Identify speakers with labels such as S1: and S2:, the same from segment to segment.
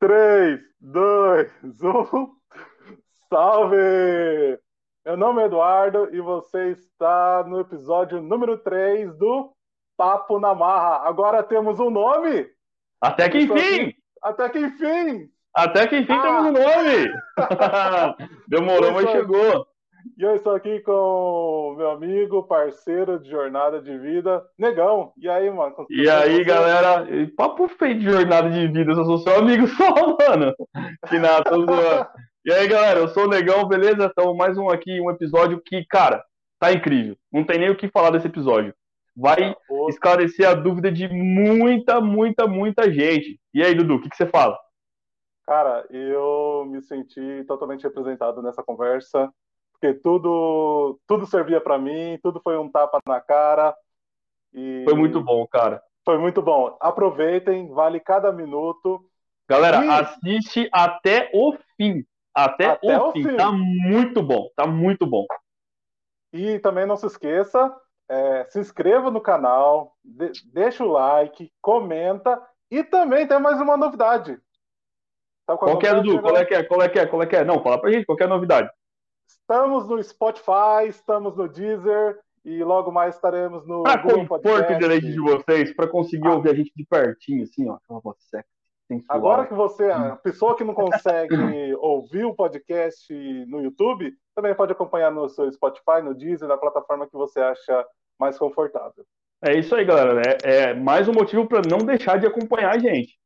S1: 3, 2, 1. Salve! Meu nome é Eduardo e você está no episódio número 3 do Papo na Marra. Agora temos um nome!
S2: Até que enfim!
S1: Até que enfim!
S2: Até que enfim ah. temos um nome! Demorou, mas chegou.
S1: E eu estou aqui com meu amigo, parceiro de jornada de vida, Negão. E aí, mano?
S2: E aí, você? galera? Papo feio de jornada de vida, eu sou seu amigo só, mano. Que nada, tô zoando. E aí, galera, eu sou o Negão, beleza? Então, mais um aqui, um episódio que, cara, tá incrível. Não tem nem o que falar desse episódio. Vai esclarecer a dúvida de muita, muita, muita gente. E aí, Dudu, o que, que você fala?
S1: Cara, eu me senti totalmente representado nessa conversa porque tudo, tudo servia para mim, tudo foi um tapa na cara. E
S2: foi muito bom, cara.
S1: Foi muito bom. Aproveitem, vale cada minuto.
S2: Galera, e... assiste até o fim. Até, até o, fim. fim. Tá muito bom, tá muito bom.
S1: E também não se esqueça, é, se inscreva no canal, de, deixa o like, comenta e também tem mais uma novidade.
S2: Tá qual é, Dudu? Qual é que é? Qual é que é? Qual é que é? Não, fala pra gente, qual é a novidade?
S1: Estamos no Spotify, estamos no Deezer e logo mais estaremos no
S2: pra Google Podcast. o direito de vocês, para conseguir ah. ouvir a gente de pertinho, assim, ó, aquela voz sexy.
S1: Agora que você, a pessoa que não consegue ouvir o podcast no YouTube, também pode acompanhar no seu Spotify, no Deezer, na plataforma que você acha mais confortável.
S2: É isso aí, galera. É, é mais um motivo para não deixar de acompanhar a gente.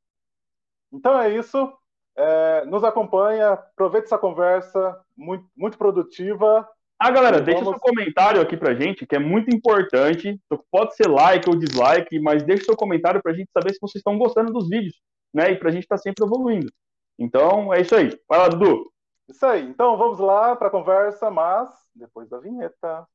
S1: Então é isso. É, nos acompanha, aproveite essa conversa, muito, muito produtiva.
S2: Ah, galera, vamos... deixa seu comentário aqui pra gente, que é muito importante. Pode ser like ou dislike, mas deixa seu comentário pra gente saber se vocês estão gostando dos vídeos, né? E pra gente estar tá sempre evoluindo. Então, é isso aí. Vai lá, Dudu.
S1: Isso aí. Então, vamos lá pra conversa, mas depois da vinheta.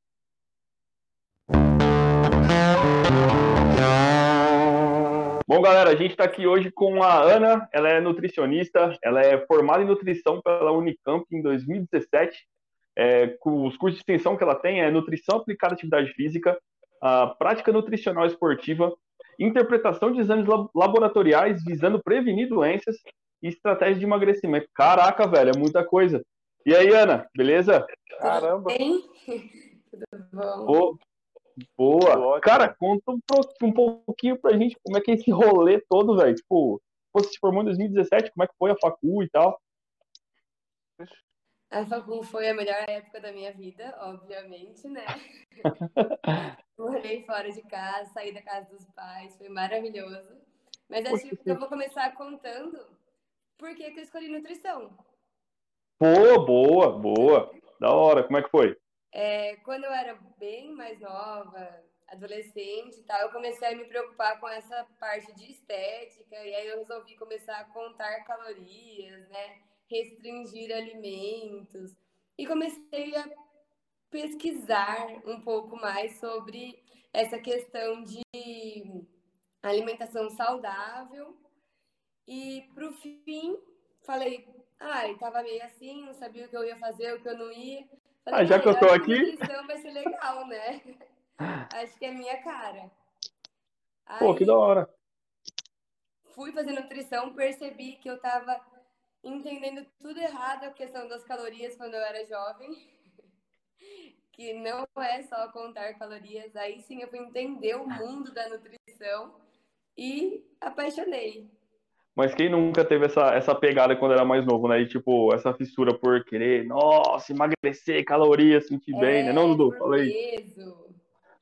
S2: Bom, galera, a gente está aqui hoje com a Ana, ela é nutricionista, ela é formada em nutrição pela Unicamp em 2017. É, os cursos de extensão que ela tem é nutrição aplicada à atividade física, a prática nutricional esportiva, interpretação de exames laboratoriais visando prevenir doenças e estratégias de emagrecimento. Caraca, velho, é muita coisa. E aí, Ana, beleza?
S1: Caramba.
S3: Tudo bem? Tudo bom?
S2: Boa. Cara, conta um, um pouquinho pra gente como é que é esse rolê todo, velho. Tipo, você se formou em 2017, como é que foi a facu e tal?
S3: A facu foi a melhor época da minha vida, obviamente, né? Morei fora de casa, saí da casa dos pais, foi maravilhoso. Mas acho que eu vou começar contando por que, que eu escolhi nutrição.
S2: Boa, boa, boa. Da hora, como é que foi?
S3: É, quando eu era bem mais nova, adolescente tal, eu comecei a me preocupar com essa parte de estética, e aí eu resolvi começar a contar calorias, né? Restringir alimentos. E comecei a pesquisar um pouco mais sobre essa questão de alimentação saudável. E pro fim, falei, ai, tava meio assim, não sabia o que eu ia fazer, o que eu não ia.
S2: Falei, ah, já que eu tô aqui.
S3: vai ser legal, né? Acho que é minha cara.
S2: Aí, Pô, que da hora.
S3: Fui fazer nutrição, percebi que eu tava entendendo tudo errado a questão das calorias quando eu era jovem. que não é só contar calorias. Aí sim eu fui entender o mundo da nutrição e apaixonei.
S2: Mas quem nunca teve essa, essa pegada quando era mais novo, né? E, tipo, essa fissura por querer, nossa, emagrecer, calorias, sentir é, bem, né? Não, Dudu?
S3: Falei.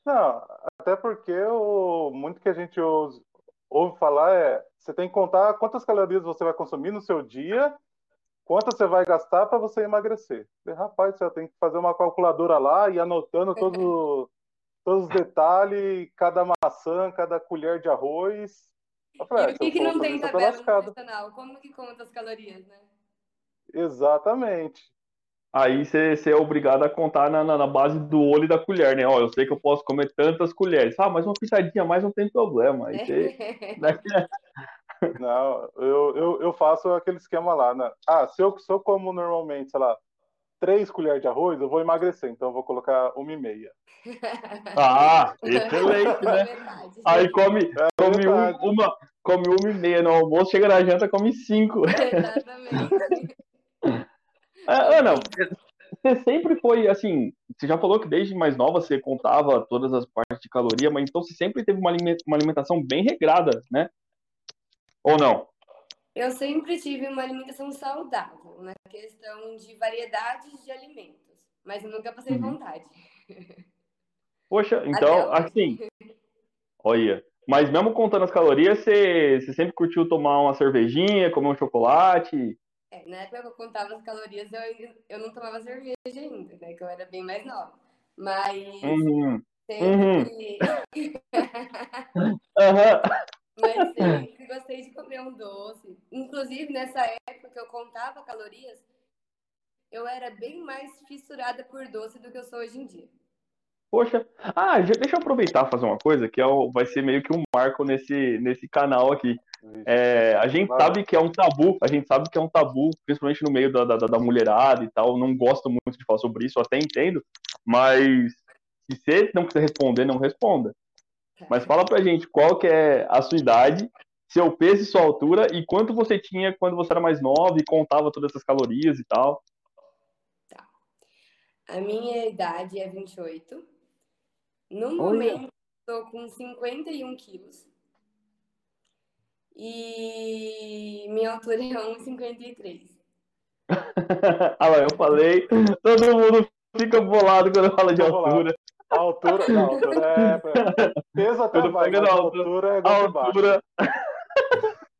S1: Não, até porque o, muito que a gente ouve, ouve falar é você tem que contar quantas calorias você vai consumir no seu dia, quantas você vai gastar para você emagrecer. E, rapaz, você tem que fazer uma calculadora lá e anotando todo, todos os detalhes, cada maçã, cada colher de arroz.
S3: Falei, e o que, que não tem tabela nutricional? Como que conta as calorias, né?
S1: Exatamente.
S2: Aí você é obrigado a contar na, na, base do olho e da colher, né? Ó, eu sei que eu posso comer tantas colheres. Ah, mas uma pitadinha mais não tem problema. Aí você... Né?
S1: não, eu, eu, eu faço aquele esquema lá, né? Ah, se eu, se eu como normalmente, sei lá, três colheres de arroz, eu vou emagrecer, então eu vou colocar uma e meia.
S2: Ah, excelente, né? É Aí come, é come um, uma, come uma e meia no almoço, chega na janta, come cinco.
S3: Exatamente.
S2: Ah, Ana, você sempre foi assim. Você já falou que desde mais nova você contava todas as partes de caloria, mas então você sempre teve uma alimentação bem regrada, né? Ou não?
S3: Eu sempre tive uma alimentação saudável, na questão de variedades de alimentos, mas eu nunca passei
S2: Uhum.
S3: vontade.
S2: Poxa, então, assim. Olha. Mas mesmo contando as calorias, você, você sempre curtiu tomar uma cervejinha, comer um chocolate?
S3: É, na época que eu contava as calorias, eu, eu não tomava cerveja ainda, né? Que eu era bem mais nova. Mas
S2: Uhum.
S3: sempre,
S2: Aham.
S3: Mas sempre gostei de comer um doce. Inclusive, nessa época que eu contava calorias, eu era bem mais fissurada por doce do que eu sou hoje em dia.
S2: Poxa. Ah, deixa eu aproveitar e fazer uma coisa que é o- vai ser meio que um marco nesse, nesse canal aqui. É, a gente sabe que é um tabu, a gente sabe que é um tabu, principalmente no meio da, da, da mulherada e tal. Não gosto muito de falar sobre isso, eu até entendo, mas se você não quiser responder, não responda. Mas fala pra gente qual que é a sua idade, seu peso e sua altura e quanto você tinha quando você era mais nova e contava todas essas calorias e tal.
S3: A minha idade é 28. No
S2: Olha.
S3: momento, estou com 51 quilos. E minha altura é 1,53.
S2: ah lá, eu falei, todo mundo fica bolado quando fala de altura.
S1: A altura, não, a altura é. Peso até vai, a
S2: altura-
S1: altura é
S2: A altura.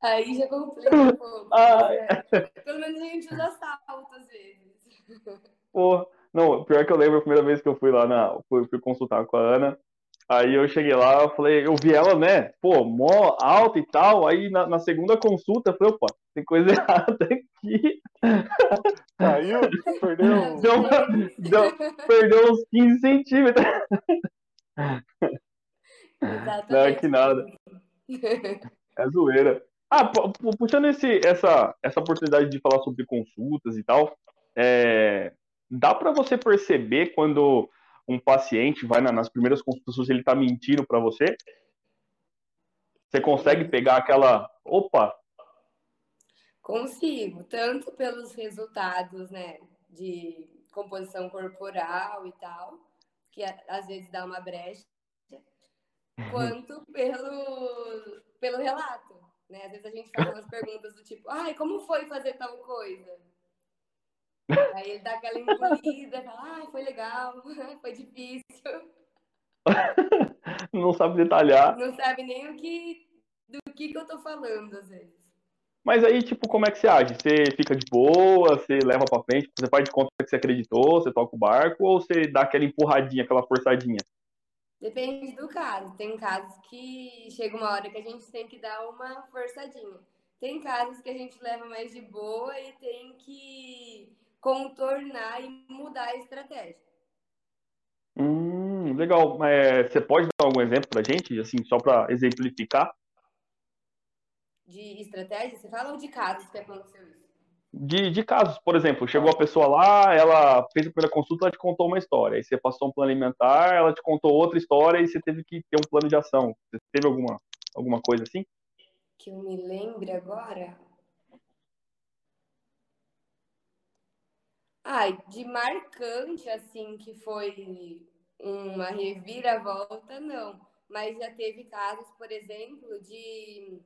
S3: Aí já complica um pouco.
S2: Ai.
S3: mas é, pelo menos a gente usa salto às vezes.
S2: Pô, não, pior que eu lembro a primeira vez que eu fui lá na. Fui, fui consultar com a Ana. Aí eu cheguei lá, eu falei, eu vi ela, né? Pô, mó alta e tal. Aí na, na segunda consulta, eu falei, opa, tem coisa errada aqui.
S1: Caiu, perdeu.
S2: Deu uma- deu- perdeu uns 15 centímetros.
S3: Exatamente.
S2: Não, que nada. É zoeira. Ah, pu- pu- puxando esse, essa, essa oportunidade de falar sobre consultas e tal, é, dá para você perceber quando um paciente vai na- nas primeiras consultas ele tá mentindo para você? Você consegue pegar aquela, opa,
S3: Consigo, tanto pelos resultados, né, de composição corporal e tal, que às vezes dá uma brecha, quanto pelo, pelo relato, né? Às vezes a gente faz umas perguntas do tipo, ai, como foi fazer tal coisa? Aí ele dá aquela engolida, fala, ai, foi legal, foi difícil,
S2: não sabe detalhar.
S3: não sabe nem o que, do que que eu tô falando, às vezes.
S2: Mas aí, tipo, como é que você age? Você fica de boa, você leva pra frente, você faz de conta que você acreditou, você toca o barco, ou você dá aquela empurradinha, aquela forçadinha?
S3: Depende do caso. Tem casos que chega uma hora que a gente tem que dar uma forçadinha. Tem casos que a gente leva mais de boa e tem que contornar e mudar a estratégia.
S2: Hum, legal. É, você pode dar algum exemplo pra gente, assim, só pra exemplificar?
S3: De estratégia, você fala ou de casos que aconteceu isso?
S2: De, de casos, por exemplo, chegou a pessoa lá, ela fez a primeira consulta, ela te contou uma história, aí você passou um plano alimentar, ela te contou outra história e você teve que ter um plano de ação. Você teve alguma, alguma coisa assim?
S3: Que eu me lembre agora. Ai, de marcante, assim, que foi uma reviravolta, não. Mas já teve casos, por exemplo, de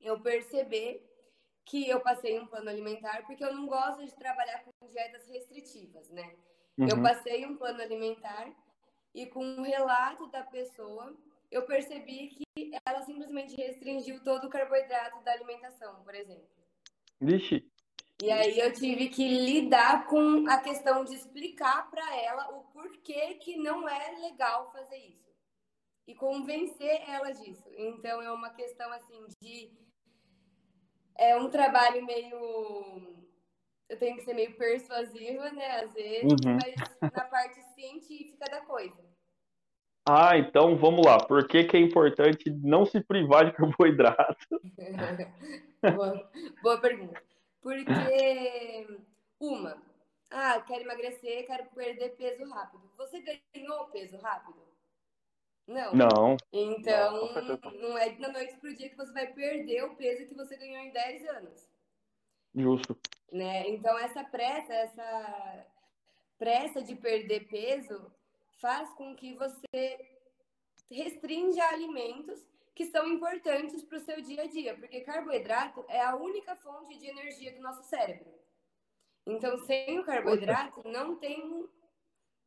S3: eu perceber que eu passei um plano alimentar, porque eu não gosto de trabalhar com dietas restritivas, né? Eu
S2: Uhum.
S3: passei um plano alimentar e com o relato da pessoa, eu percebi que ela simplesmente restringiu todo o carboidrato da alimentação, por exemplo.
S2: Vixe.
S3: E aí eu tive que lidar com a questão de explicar para ela o porquê que não é legal fazer isso. E convencer ela disso. Então é uma questão assim de é um trabalho meio eu tenho que ser meio persuasiva, né, às vezes,
S2: Uhum.
S3: mas na parte científica da coisa.
S2: Ah, então vamos lá. Por que, que é importante não se privar de carboidrato?
S3: boa, boa pergunta. Porque, uma, ah, quero emagrecer, quero perder peso rápido. Você ganhou peso rápido? Não.
S2: Não.
S3: Então, não, não é da noite pro dia que você vai perder o peso que você ganhou em 10 anos.
S2: Justo.
S3: Né? Então, essa pressa, essa pressa de perder peso faz com que você restrinja alimentos que são importantes para o seu dia a dia, porque carboidrato é a única fonte de energia do nosso cérebro. Então, sem o carboidrato, não tem,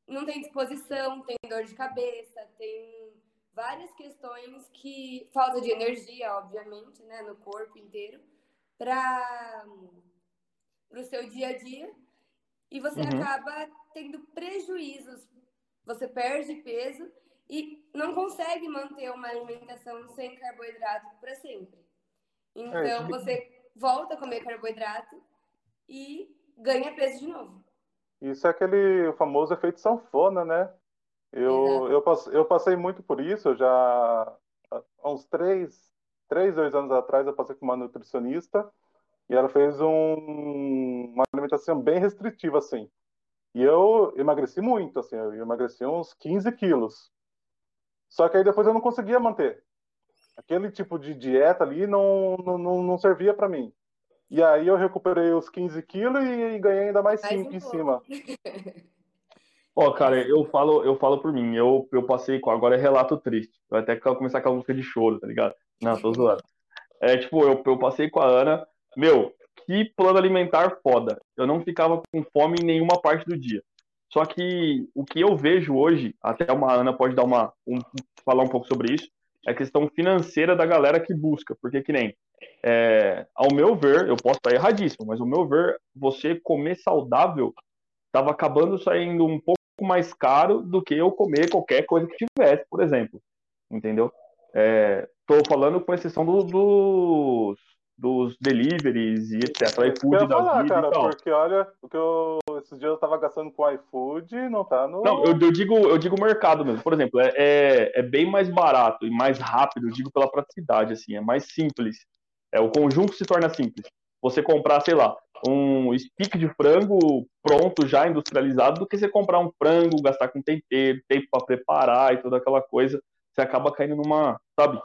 S3: não tem disposição, tem dor de cabeça, tem várias questões que. falta de energia, obviamente, né, no corpo inteiro, para o seu dia a dia. E você uhum. acaba tendo prejuízos. Você perde peso e não consegue manter uma alimentação sem carboidrato para sempre. Então, é, você volta a comer carboidrato e ganha peso de novo.
S1: Isso é aquele famoso efeito sanfona, né? Eu, eu, eu passei muito por isso, já há uns três, três, dois anos atrás eu passei com uma nutricionista e ela fez um, uma alimentação bem restritiva, assim. E eu emagreci muito, assim, eu emagreci uns 15 quilos. Só que aí depois eu não conseguia manter. Aquele tipo de dieta ali não, não, não servia para mim. E aí eu recuperei os 15 quilos e, ganhei ainda mais 5 um em cima.
S2: Ó, oh, cara, eu falo, eu falo por mim, eu, eu passei com, agora é relato triste. Vai até começar com a música de choro, tá ligado? Não, tô zoando. É, tipo, eu, eu passei com a Ana, meu, que plano alimentar foda. Eu não ficava com fome em nenhuma parte do dia. Só que o que eu vejo hoje, até uma Ana pode dar uma um, falar um pouco sobre isso, é a questão financeira da galera que busca, porque que nem é, ao meu ver, eu posso estar erradíssimo, mas ao meu ver, você comer saudável estava acabando saindo um pouco mais caro do que eu comer qualquer coisa que tivesse, por exemplo. Entendeu? Estou é, falando com exceção do, dos dos deliveries e etc.
S1: iFood da falar, vida cara, porque olha, o que eu esses dias eu tava gastando com iFood não tá no.
S2: Não, eu, eu digo, eu digo mercado mesmo. Por exemplo, é, é, é, bem mais barato e mais rápido, eu digo pela praticidade, assim, é mais simples. É, o conjunto se torna simples. Você comprar, sei lá, um stick de frango pronto, já industrializado, do que você comprar um frango, gastar com tempero, tempo para preparar e toda aquela coisa. Você acaba caindo numa, sabe,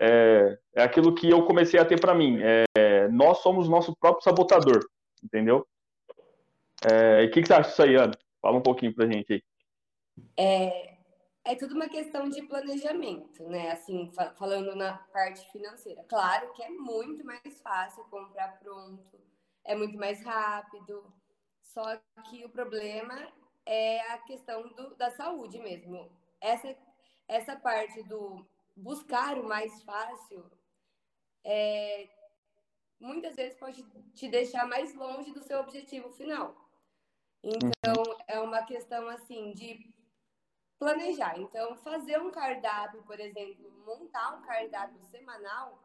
S2: é, é aquilo que eu comecei a ter para mim. É, nós somos nosso próprio sabotador, entendeu? É, e o que, que você acha disso aí, Ana? Fala um pouquinho pra gente aí.
S3: É, é tudo uma questão de planejamento, né? Assim, fa falando na parte financeira. Claro que é muito mais fácil comprar pronto, é muito mais rápido. Só que o problema é a questão do, da saúde mesmo. Essa, essa parte do buscar o mais fácil, é, muitas vezes pode te deixar mais longe do seu objetivo final. Então, uhum. é uma questão assim de planejar. Então, fazer um cardápio, por exemplo, montar um cardápio semanal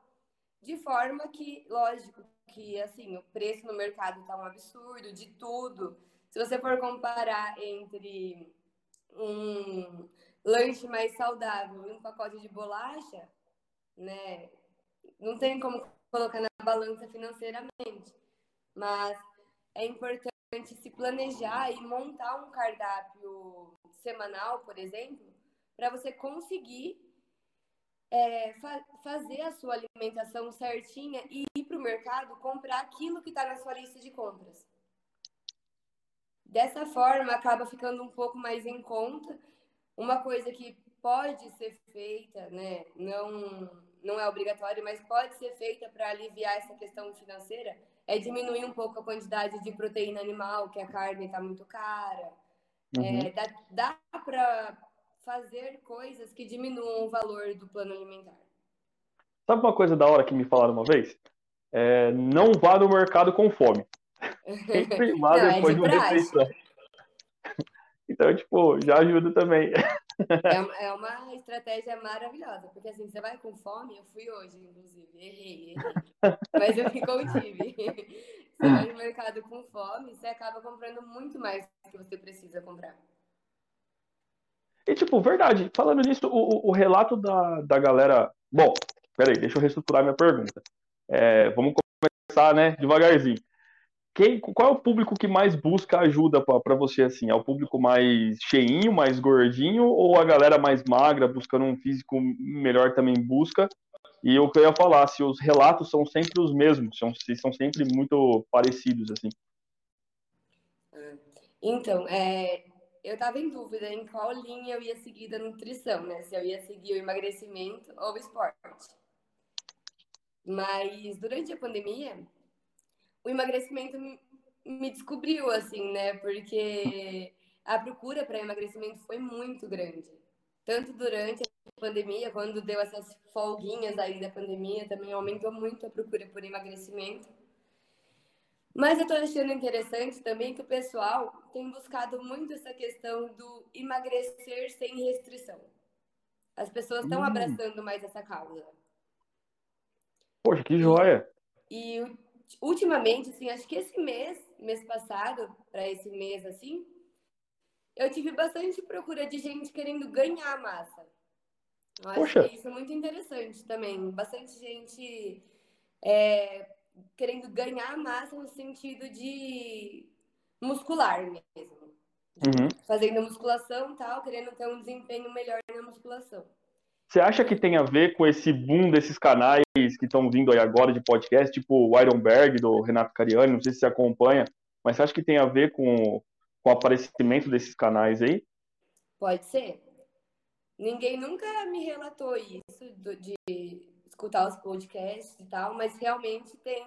S3: de forma que, lógico, que assim, o preço no mercado está um absurdo de tudo. Se você for comparar entre um lanche mais saudável e um pacote de bolacha, né? Não tem como colocar na balança financeiramente. Mas é importante se planejar e montar um cardápio semanal, por exemplo, para você conseguir é, fa fazer a sua alimentação certinha e ir para o mercado comprar aquilo que está na sua lista de compras. Dessa forma, acaba ficando um pouco mais em conta uma coisa que pode ser feita, né, não, não é obrigatório, mas pode ser feita para aliviar essa questão financeira, é diminuir um pouco a quantidade de proteína animal, que a carne está muito cara. Uhum. É, dá dá para fazer coisas que diminuam o valor do plano alimentar.
S2: Sabe uma coisa da hora que me falaram uma vez? É, não vá no mercado com fome. Sempre vá depois é de, de uma refeição. Então, tipo, já ajuda também.
S3: É, é uma estratégia maravilhosa, porque assim, você vai com fome, eu fui hoje, inclusive, errei, errei. Mas eu me contive. Você vai no mercado com fome, você acaba comprando muito mais do que você precisa comprar.
S2: E, tipo, verdade, falando nisso, o, o relato da, da galera. Bom, peraí, deixa eu reestruturar minha pergunta. É, vamos começar, né, devagarzinho. Quem, qual é o público que mais busca ajuda para você assim? É o público mais cheinho, mais gordinho ou a galera mais magra, buscando um físico melhor também busca? E eu ia falar, se os relatos são sempre os mesmos, são, se são sempre muito parecidos assim.
S3: Então, é, eu estava em dúvida em qual linha eu ia seguir da nutrição, né? Se eu ia seguir o emagrecimento ou o esporte. Mas durante a pandemia, o emagrecimento me descobriu, assim, né? Porque a procura para emagrecimento foi muito grande. Tanto durante a pandemia, quando deu essas folguinhas aí da pandemia, também aumentou muito a procura por emagrecimento. Mas eu estou achando interessante também que o pessoal tem buscado muito essa questão do emagrecer sem restrição. As pessoas estão hum. abraçando mais essa causa.
S2: Poxa, que joia!
S3: E, e ultimamente, assim, acho que esse mês, mês passado, para esse mês, assim, eu tive bastante procura de gente querendo ganhar massa. Eu acho Poxa. que isso é muito interessante também. Bastante gente é, querendo ganhar massa no sentido de muscular mesmo. Uhum. Fazendo musculação e tal, querendo ter um desempenho melhor na musculação.
S2: Você acha que tem a ver com esse boom desses canais que estão vindo aí agora de podcast, tipo o Ironberg, do Renato Cariani, não sei se você acompanha, mas você acha que tem a ver com, com o aparecimento desses canais aí?
S3: Pode ser. Ninguém nunca me relatou isso, de escutar os podcasts e tal, mas realmente tem,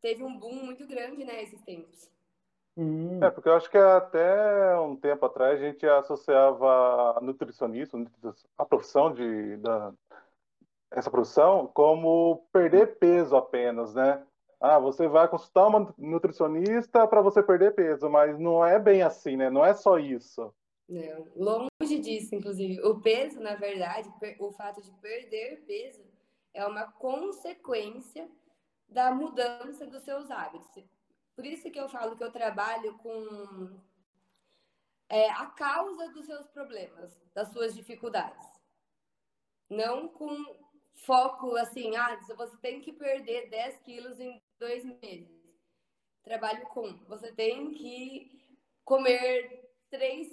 S3: teve um boom muito grande, né, esses tempos.
S1: Hum. É, porque eu acho que até um tempo atrás a gente associava a nutricionista, a profissão de, da, essa profissão, como perder peso apenas, né? Ah, você vai consultar uma nutricionista para você perder peso, mas não é bem assim, né? Não é só isso.
S3: Não, longe disso, inclusive. O peso, na verdade, o fato de perder peso é uma consequência da mudança dos seus hábitos. Por isso que eu falo que eu trabalho com é, a causa dos seus problemas, das suas dificuldades. Não com foco assim, ah, você tem que perder 10 quilos em dois meses. Trabalho com, você tem que comer três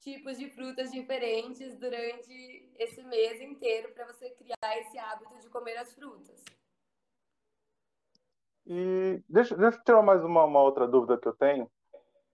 S3: tipos de frutas diferentes durante esse mês inteiro para você criar esse hábito de comer as frutas.
S1: E deixa, deixa eu tirar mais uma, uma outra dúvida que eu tenho.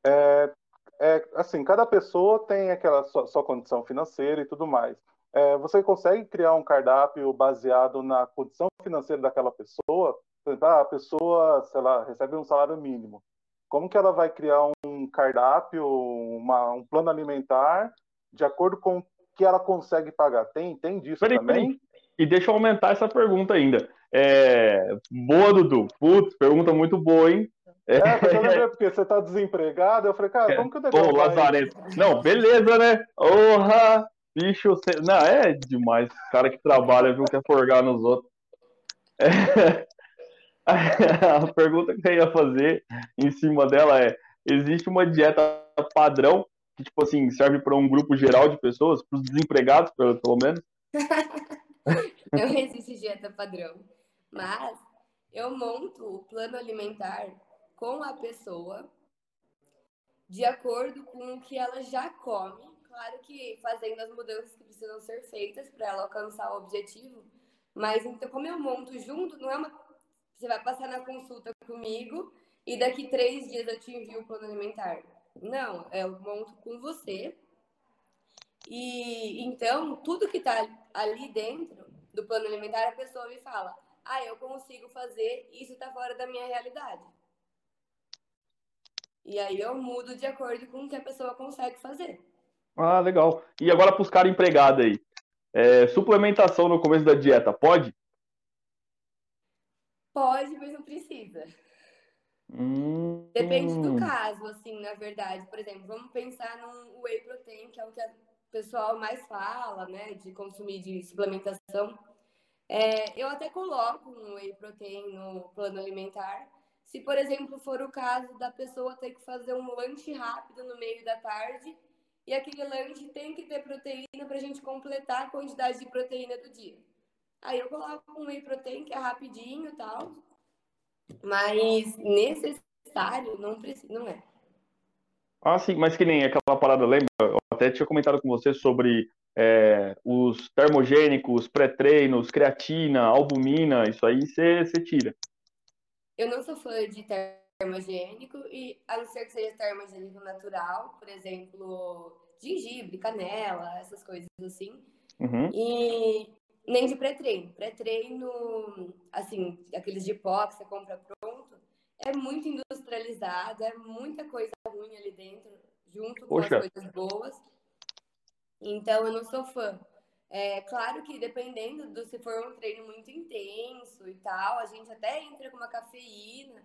S1: É, é, assim, cada pessoa tem aquela sua, sua condição financeira e tudo mais. É, você consegue criar um cardápio baseado na condição financeira daquela pessoa? Ah, a pessoa, sei lá, recebe um salário mínimo. Como que ela vai criar um cardápio, uma, um plano alimentar de acordo com o que ela consegue pagar? Tem, tem disso peraí, também? Peraí.
S2: E deixa eu aumentar essa pergunta ainda. É... Boa, Dudu. Putz, pergunta muito boa, hein?
S1: É, é porque você tá desempregado. Eu falei, cara, como que eu devo
S2: Pô, Lazarento. Não, beleza, né? Porra, bicho. Não, é demais. Cara que trabalha, viu, quer forgar nos outros. É... A pergunta que eu ia fazer em cima dela é: existe uma dieta padrão que, tipo assim, serve para um grupo geral de pessoas, para os desempregados, pelo, pelo menos?
S3: Não existe dieta padrão. Mas eu monto o plano alimentar com a pessoa de acordo com o que ela já come. Claro que fazendo as mudanças que precisam ser feitas para ela alcançar o objetivo. Mas então, como eu monto junto, não é uma. Você vai passar na consulta comigo e daqui três dias eu te envio o plano alimentar. Não, eu monto com você. E então, tudo que está ali dentro do plano alimentar, a pessoa me fala: ah, eu consigo fazer, isso está fora da minha realidade. E aí eu mudo de acordo com o que a pessoa consegue fazer.
S2: Ah, legal. E agora para os caras empregados aí. É, suplementação no começo da dieta, pode?
S3: Pode, mas não precisa.
S2: Hum...
S3: Depende do caso, assim, na verdade. Por exemplo, vamos pensar num whey protein, que é o que o pessoal mais fala, né, de consumir de suplementação. É, eu até coloco um whey protein no plano alimentar. Se, por exemplo, for o caso da pessoa ter que fazer um lanche rápido no meio da tarde e aquele lanche tem que ter proteína para a gente completar a quantidade de proteína do dia. Aí eu coloco um whey protein que é rapidinho e tal. Mas necessário, não, precisa, não é.
S2: Ah, sim, mas que nem aquela parada, lembra? Até tinha comentado com você sobre é, os termogênicos, pré-treinos, creatina, albumina, isso aí você tira.
S3: Eu não sou fã de termogênico, e a não ser que seja termogênico natural, por exemplo, gengibre, canela, essas coisas assim.
S2: Uhum.
S3: E nem de pré-treino. Pré-treino, assim, aqueles de pó que você compra pronto, é muito industrializado, é muita coisa ruim ali dentro, junto
S2: Poxa.
S3: com as coisas boas. Então, eu não sou fã. É claro que dependendo do se for um treino muito intenso e tal, a gente até entra com uma cafeína,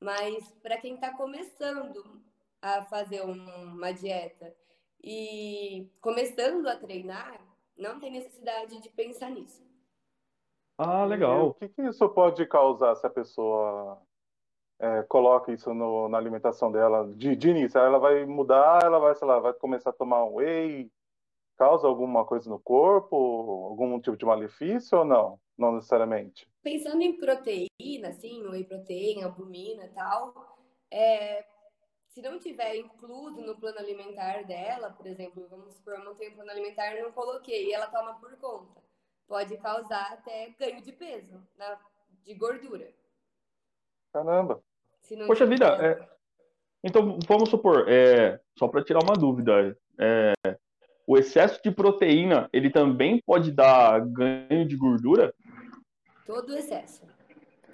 S3: mas para quem está começando a fazer uma dieta e começando a treinar, não tem necessidade de pensar nisso.
S2: Ah,
S1: E
S2: legal.
S1: o que, que isso pode causar se a pessoa é, coloca isso no- na alimentação dela de, de início? Ela vai mudar, ela vai, sei lá, vai começar a tomar um whey, causa alguma coisa no corpo, algum tipo de malefício ou não? Não necessariamente.
S3: Pensando em proteína, assim, whey protein, albumina e tal, é, se não tiver incluso no plano alimentar dela, por exemplo, vamos supor, eu não tenho plano alimentar, não coloquei, e ela toma por conta, pode causar até ganho de peso, na- de gordura.
S1: Caramba.
S2: Poxa vida, é, então vamos supor, é, só para tirar uma dúvida, é, o excesso de proteína, ele também pode dar ganho de gordura?
S3: todo excesso.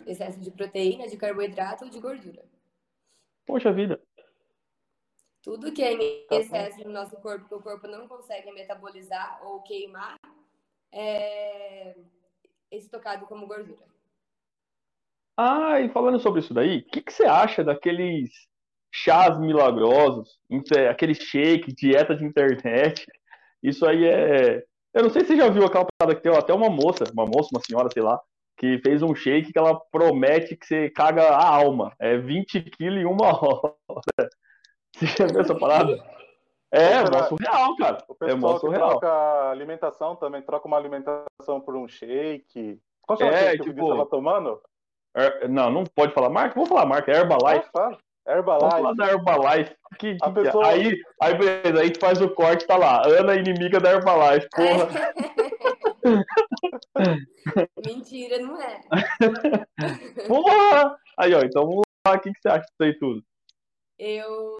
S3: Excesso de proteína, de carboidrato ou de gordura.
S2: Poxa vida.
S3: Tudo que é em excesso no nosso corpo, que o corpo não consegue metabolizar ou queimar, é estocado como gordura.
S2: Ah, e falando sobre isso daí, o que, que você acha daqueles chás milagrosos, aquele shake, dieta de internet? Isso aí é. Eu não sei se você já viu aquela parada que tem até uma moça, uma moça, uma senhora, sei lá, que fez um shake que ela promete que você caga a alma. É 20 quilos em uma hora. Você já viu essa parada? É,
S1: Será?
S2: mó surreal, cara.
S1: O
S2: É
S1: pessoal
S2: mó
S1: que
S2: surreal.
S1: troca alimentação também, troca uma alimentação por um shake. Qual
S2: É,
S1: que o
S2: tipo-
S1: Vinícius estava tomando?
S2: É, Não, não pode falar marca? Vou falar marca, é Herbalife.
S1: Ah, fala.
S2: Vamos falar
S1: Herbalife.
S2: da Herbalife. Que, que-
S1: pessoa-
S2: aí, aí, beleza, aí a gente faz o corte, tá lá. Ana inimiga da Herbalife. Porra.
S3: Mentira, não é.
S2: Porra! Aí, ó, então vamos lá. O que, que você acha disso aí tudo?
S3: Eu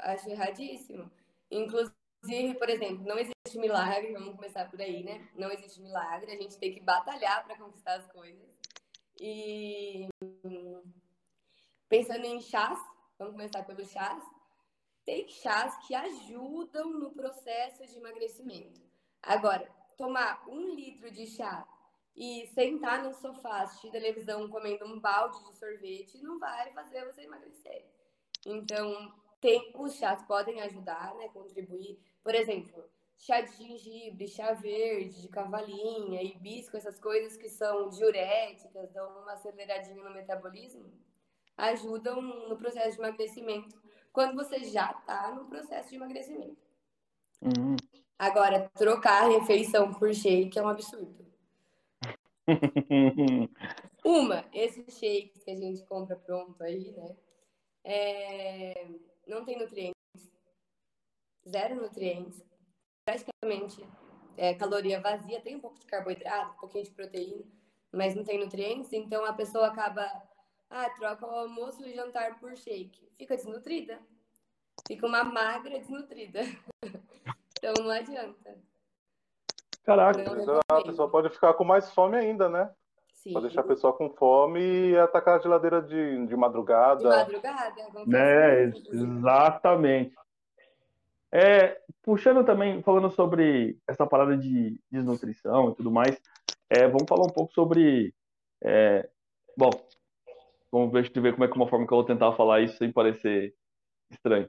S3: acho erradíssimo. Inclusive, por exemplo, não existe milagre, vamos começar por aí, né? Não existe milagre, a gente tem que batalhar para conquistar as coisas. E pensando em chás, vamos começar pelo chás. Tem chás que ajudam no processo de emagrecimento. Agora, tomar um litro de chá e sentar no sofá, assistir televisão comendo um balde de sorvete não vai fazer você emagrecer. Então, tem, os chás podem ajudar, né? Contribuir. Por exemplo, chá de gengibre, chá verde, de cavalinha, hibisco, essas coisas que são diuréticas, dão uma aceleradinha no metabolismo, ajudam no processo de emagrecimento, quando você já está no processo de emagrecimento.
S2: Hum.
S3: Agora, trocar a refeição por shake é um absurdo. Uma, esses shakes que a gente compra pronto aí, né? é, não tem nutrientes, zero nutrientes, praticamente é, caloria vazia, tem um pouco de carboidrato, um pouquinho de proteína, mas não tem nutrientes, então a pessoa acaba, ah, troca o almoço e o jantar por shake, fica desnutrida, fica uma magra desnutrida, então não adianta.
S2: Caraca.
S3: Não
S1: a pessoa pode ficar com mais fome ainda, né?
S3: Sim.
S1: Pode deixar a pessoa com fome e atacar a geladeira de, de madrugada.
S3: De madrugada, acontece inclusive.
S2: exatamente. É, puxando também, falando sobre essa parada de desnutrição e tudo mais, é, vamos falar um pouco sobre. é, bom, vamos ver, ver como é que uma forma que eu vou tentar falar isso sem parecer estranho.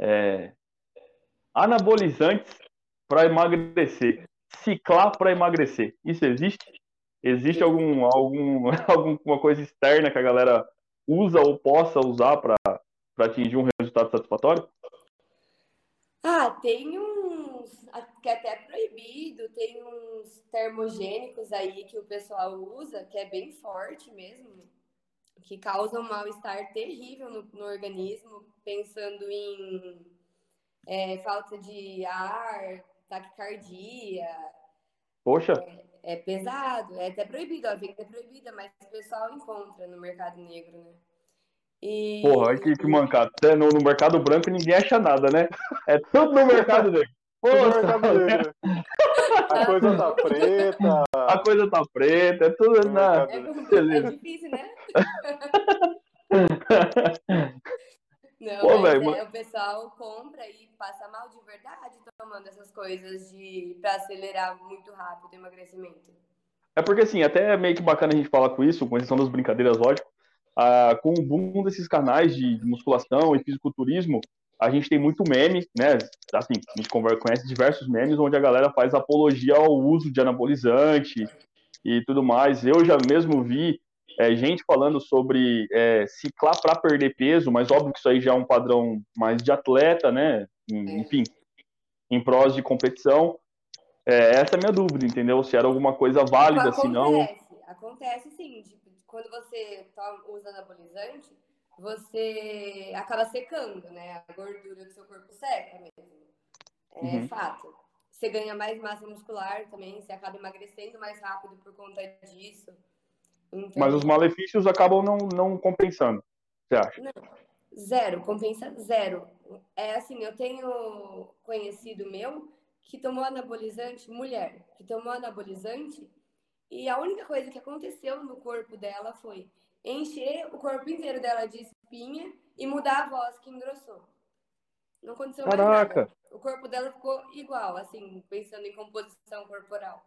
S2: É, anabolizantes para emagrecer, ciclar para emagrecer. Isso existe? Existe algum, algum, alguma coisa externa que a galera usa ou possa usar para atingir um resultado satisfatório?
S3: Ah, tem uns que é até proibido, tem uns termogênicos aí que o pessoal usa, que é bem forte mesmo. que causam um mal-estar terrível no, no, organismo, pensando em é, falta de ar, taquicardia.
S2: Poxa!
S3: É, é, pesado, é até proibido, a venda é proibida, mas o pessoal encontra no mercado negro, né?
S2: E... Porra, que, que mancado. No, no mercado branco ninguém acha nada, né? É tudo no mercado negro.
S1: Porra, negro. A coisa tá preta.
S2: A coisa tá preta, é tudo na.
S3: É, é difícil, né? Não, Pô, mas véio, é, o pessoal compra e passa mal de verdade tomando essas coisas de para acelerar muito rápido o emagrecimento.
S2: É porque assim, até é meio que bacana a gente falar com isso, com exceção das brincadeiras, lógico. Ah, com o boom desses canais de musculação e fisiculturismo, a gente tem muito meme, né? Assim, a gente conhece diversos memes onde a galera faz apologia ao uso de anabolizante e tudo mais. Eu já mesmo vi é, gente falando sobre é, ciclar para perder peso, mas óbvio que isso aí já é um padrão mais de atleta, né? Enfim, em prós de competição. É, essa é a minha dúvida, entendeu? Se era alguma coisa válida,
S3: acontece,
S2: se não.
S3: Acontece sim, tipo, quando você usa anabolizante, você acaba secando, né? A gordura do seu corpo seca mesmo. É uhum. fato. Você ganha mais massa muscular também, você acaba emagrecendo mais rápido por conta disso.
S2: Então... Mas os malefícios acabam não, não compensando, você acha? Não,
S3: zero, compensa zero. É assim, eu tenho conhecido meu que tomou anabolizante, mulher, que tomou anabolizante, e a única coisa que aconteceu no corpo dela foi encher o corpo inteiro dela de espinha e mudar a voz, que engrossou. Não aconteceu Caraca. mais nada. O corpo dela ficou igual, assim, pensando em composição corporal.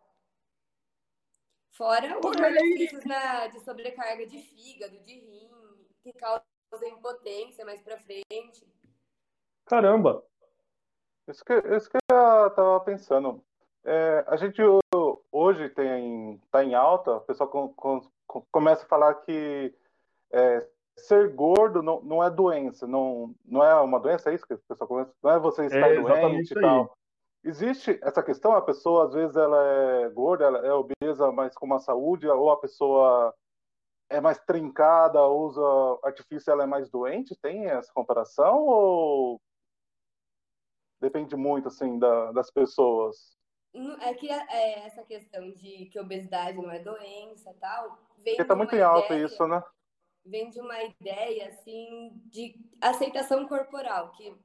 S3: Fora os benefícios na, de sobrecarga de fígado, de rim, que causa impotência mais pra frente.
S2: Caramba!
S1: Isso que, isso que eu tava pensando. É, a gente hoje tem tá em alta, o pessoal com, com, com, começa a falar que é, ser gordo não, não é doença, não, não é uma doença, é isso que o pessoal começa, não é você estar é doente e tal. Existe essa questão, a pessoa às vezes ela é gorda, ela é obesa, mas com uma saúde, ou a pessoa é mais trincada, usa artifício, ela é mais doente? Tem essa comparação ou depende muito assim da, das pessoas?
S3: É que é, essa questão de que obesidade não é doença tal.
S1: Vem Porque tá muito em alta isso, né?
S3: Vem de uma ideia assim de aceitação corporal, que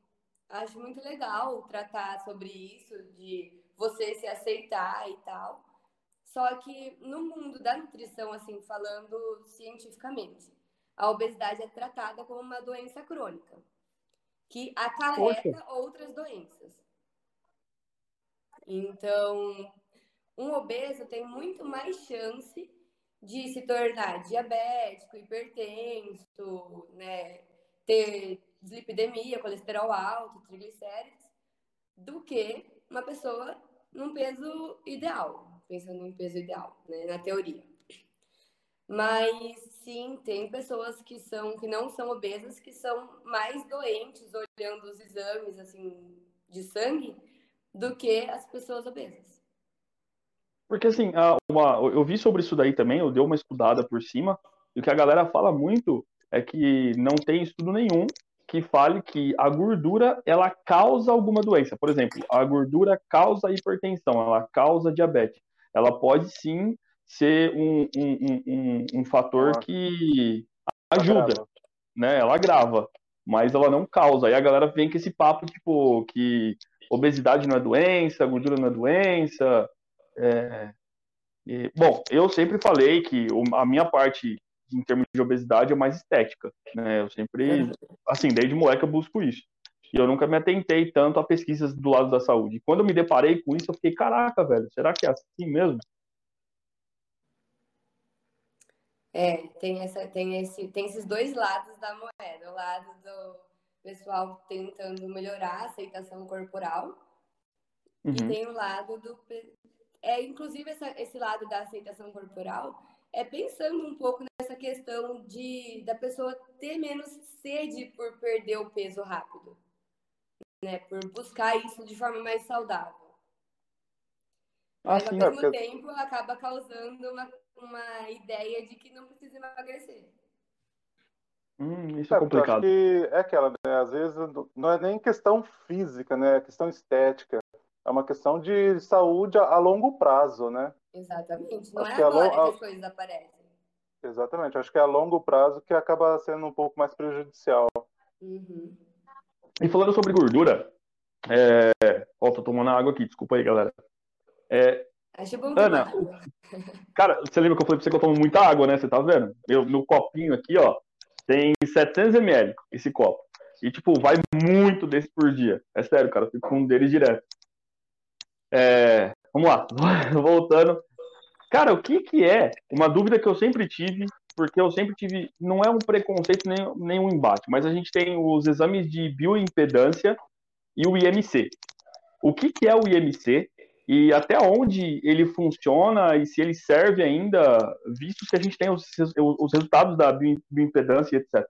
S3: acho muito legal tratar sobre isso, de você se aceitar e tal. Só que no mundo da nutrição, assim, falando cientificamente, a obesidade é tratada como uma doença crônica, que acarreta Poxa. outras doenças. Então, um obeso tem muito mais chance de se tornar diabético, hipertenso, né, ter dislipidemia, colesterol alto, triglicérides, do que uma pessoa num peso ideal, pensando em peso ideal, né, na teoria. Mas sim, tem pessoas que são que não são obesas que são mais doentes olhando os exames assim de sangue do que as pessoas obesas.
S2: Porque assim, uma, eu vi sobre isso daí também, eu dei uma estudada por cima, e o que a galera fala muito é que não tem estudo nenhum que fale que a gordura ela causa alguma doença. Por exemplo, a gordura causa hipertensão, ela causa diabetes. Ela pode sim ser um, um, um, um fator que ajuda, né? Ela agrava, mas ela não causa. Aí a galera vem com esse papo, tipo, que obesidade não é doença, gordura não é doença. É... E, bom, eu sempre falei que a minha parte em termos de obesidade é mais estética, né? Eu sempre, assim, desde moleque eu busco isso. E eu nunca me atentei tanto a pesquisas do lado da saúde. Quando eu me deparei com isso, eu fiquei, caraca, velho, será que é assim mesmo?
S3: É, tem, essa, tem, esse, tem esses dois lados da moeda. O lado do pessoal tentando melhorar a aceitação corporal uhum. e tem o lado do... É, inclusive, essa, esse lado da aceitação corporal é pensando um pouco nessa questão de da pessoa ter menos sede por perder o peso rápido, né? Por buscar isso de forma mais saudável. Mas, ah, sim, ao mesmo é tempo, acaba causando uma, uma ideia de que não precisa emagrecer.
S2: Hum, isso é, é complicado.
S1: que é aquela, né? Às vezes não é nem questão física, né? É questão estética. É uma questão de saúde a, a longo prazo, né?
S3: Exatamente. Não Acho é que agora que as coisas aparecem.
S1: Exatamente. Acho que é a longo prazo que acaba sendo um pouco mais prejudicial.
S3: Uhum.
S2: E falando sobre gordura, é... Ó, tô tomando água aqui, desculpa aí, galera. É...
S3: Acho bom
S2: Ana, cara, você lembra que eu falei pra você que eu tomo muita água, né? Você tá vendo? Meu, meu copinho aqui, ó, tem 700 ml esse copo. E, tipo, vai muito desse por dia. É sério, cara, eu fico com um deles direto. É, vamos lá, voltando. Cara, o que que é? Uma dúvida que eu sempre tive, porque eu sempre tive, não é um preconceito nem, nem um embate, mas a gente tem os exames de bioimpedância e o IMC. O que que é o IMC e até onde ele funciona e se ele serve ainda, visto que a gente tem os, os resultados da bioimpedância, etc.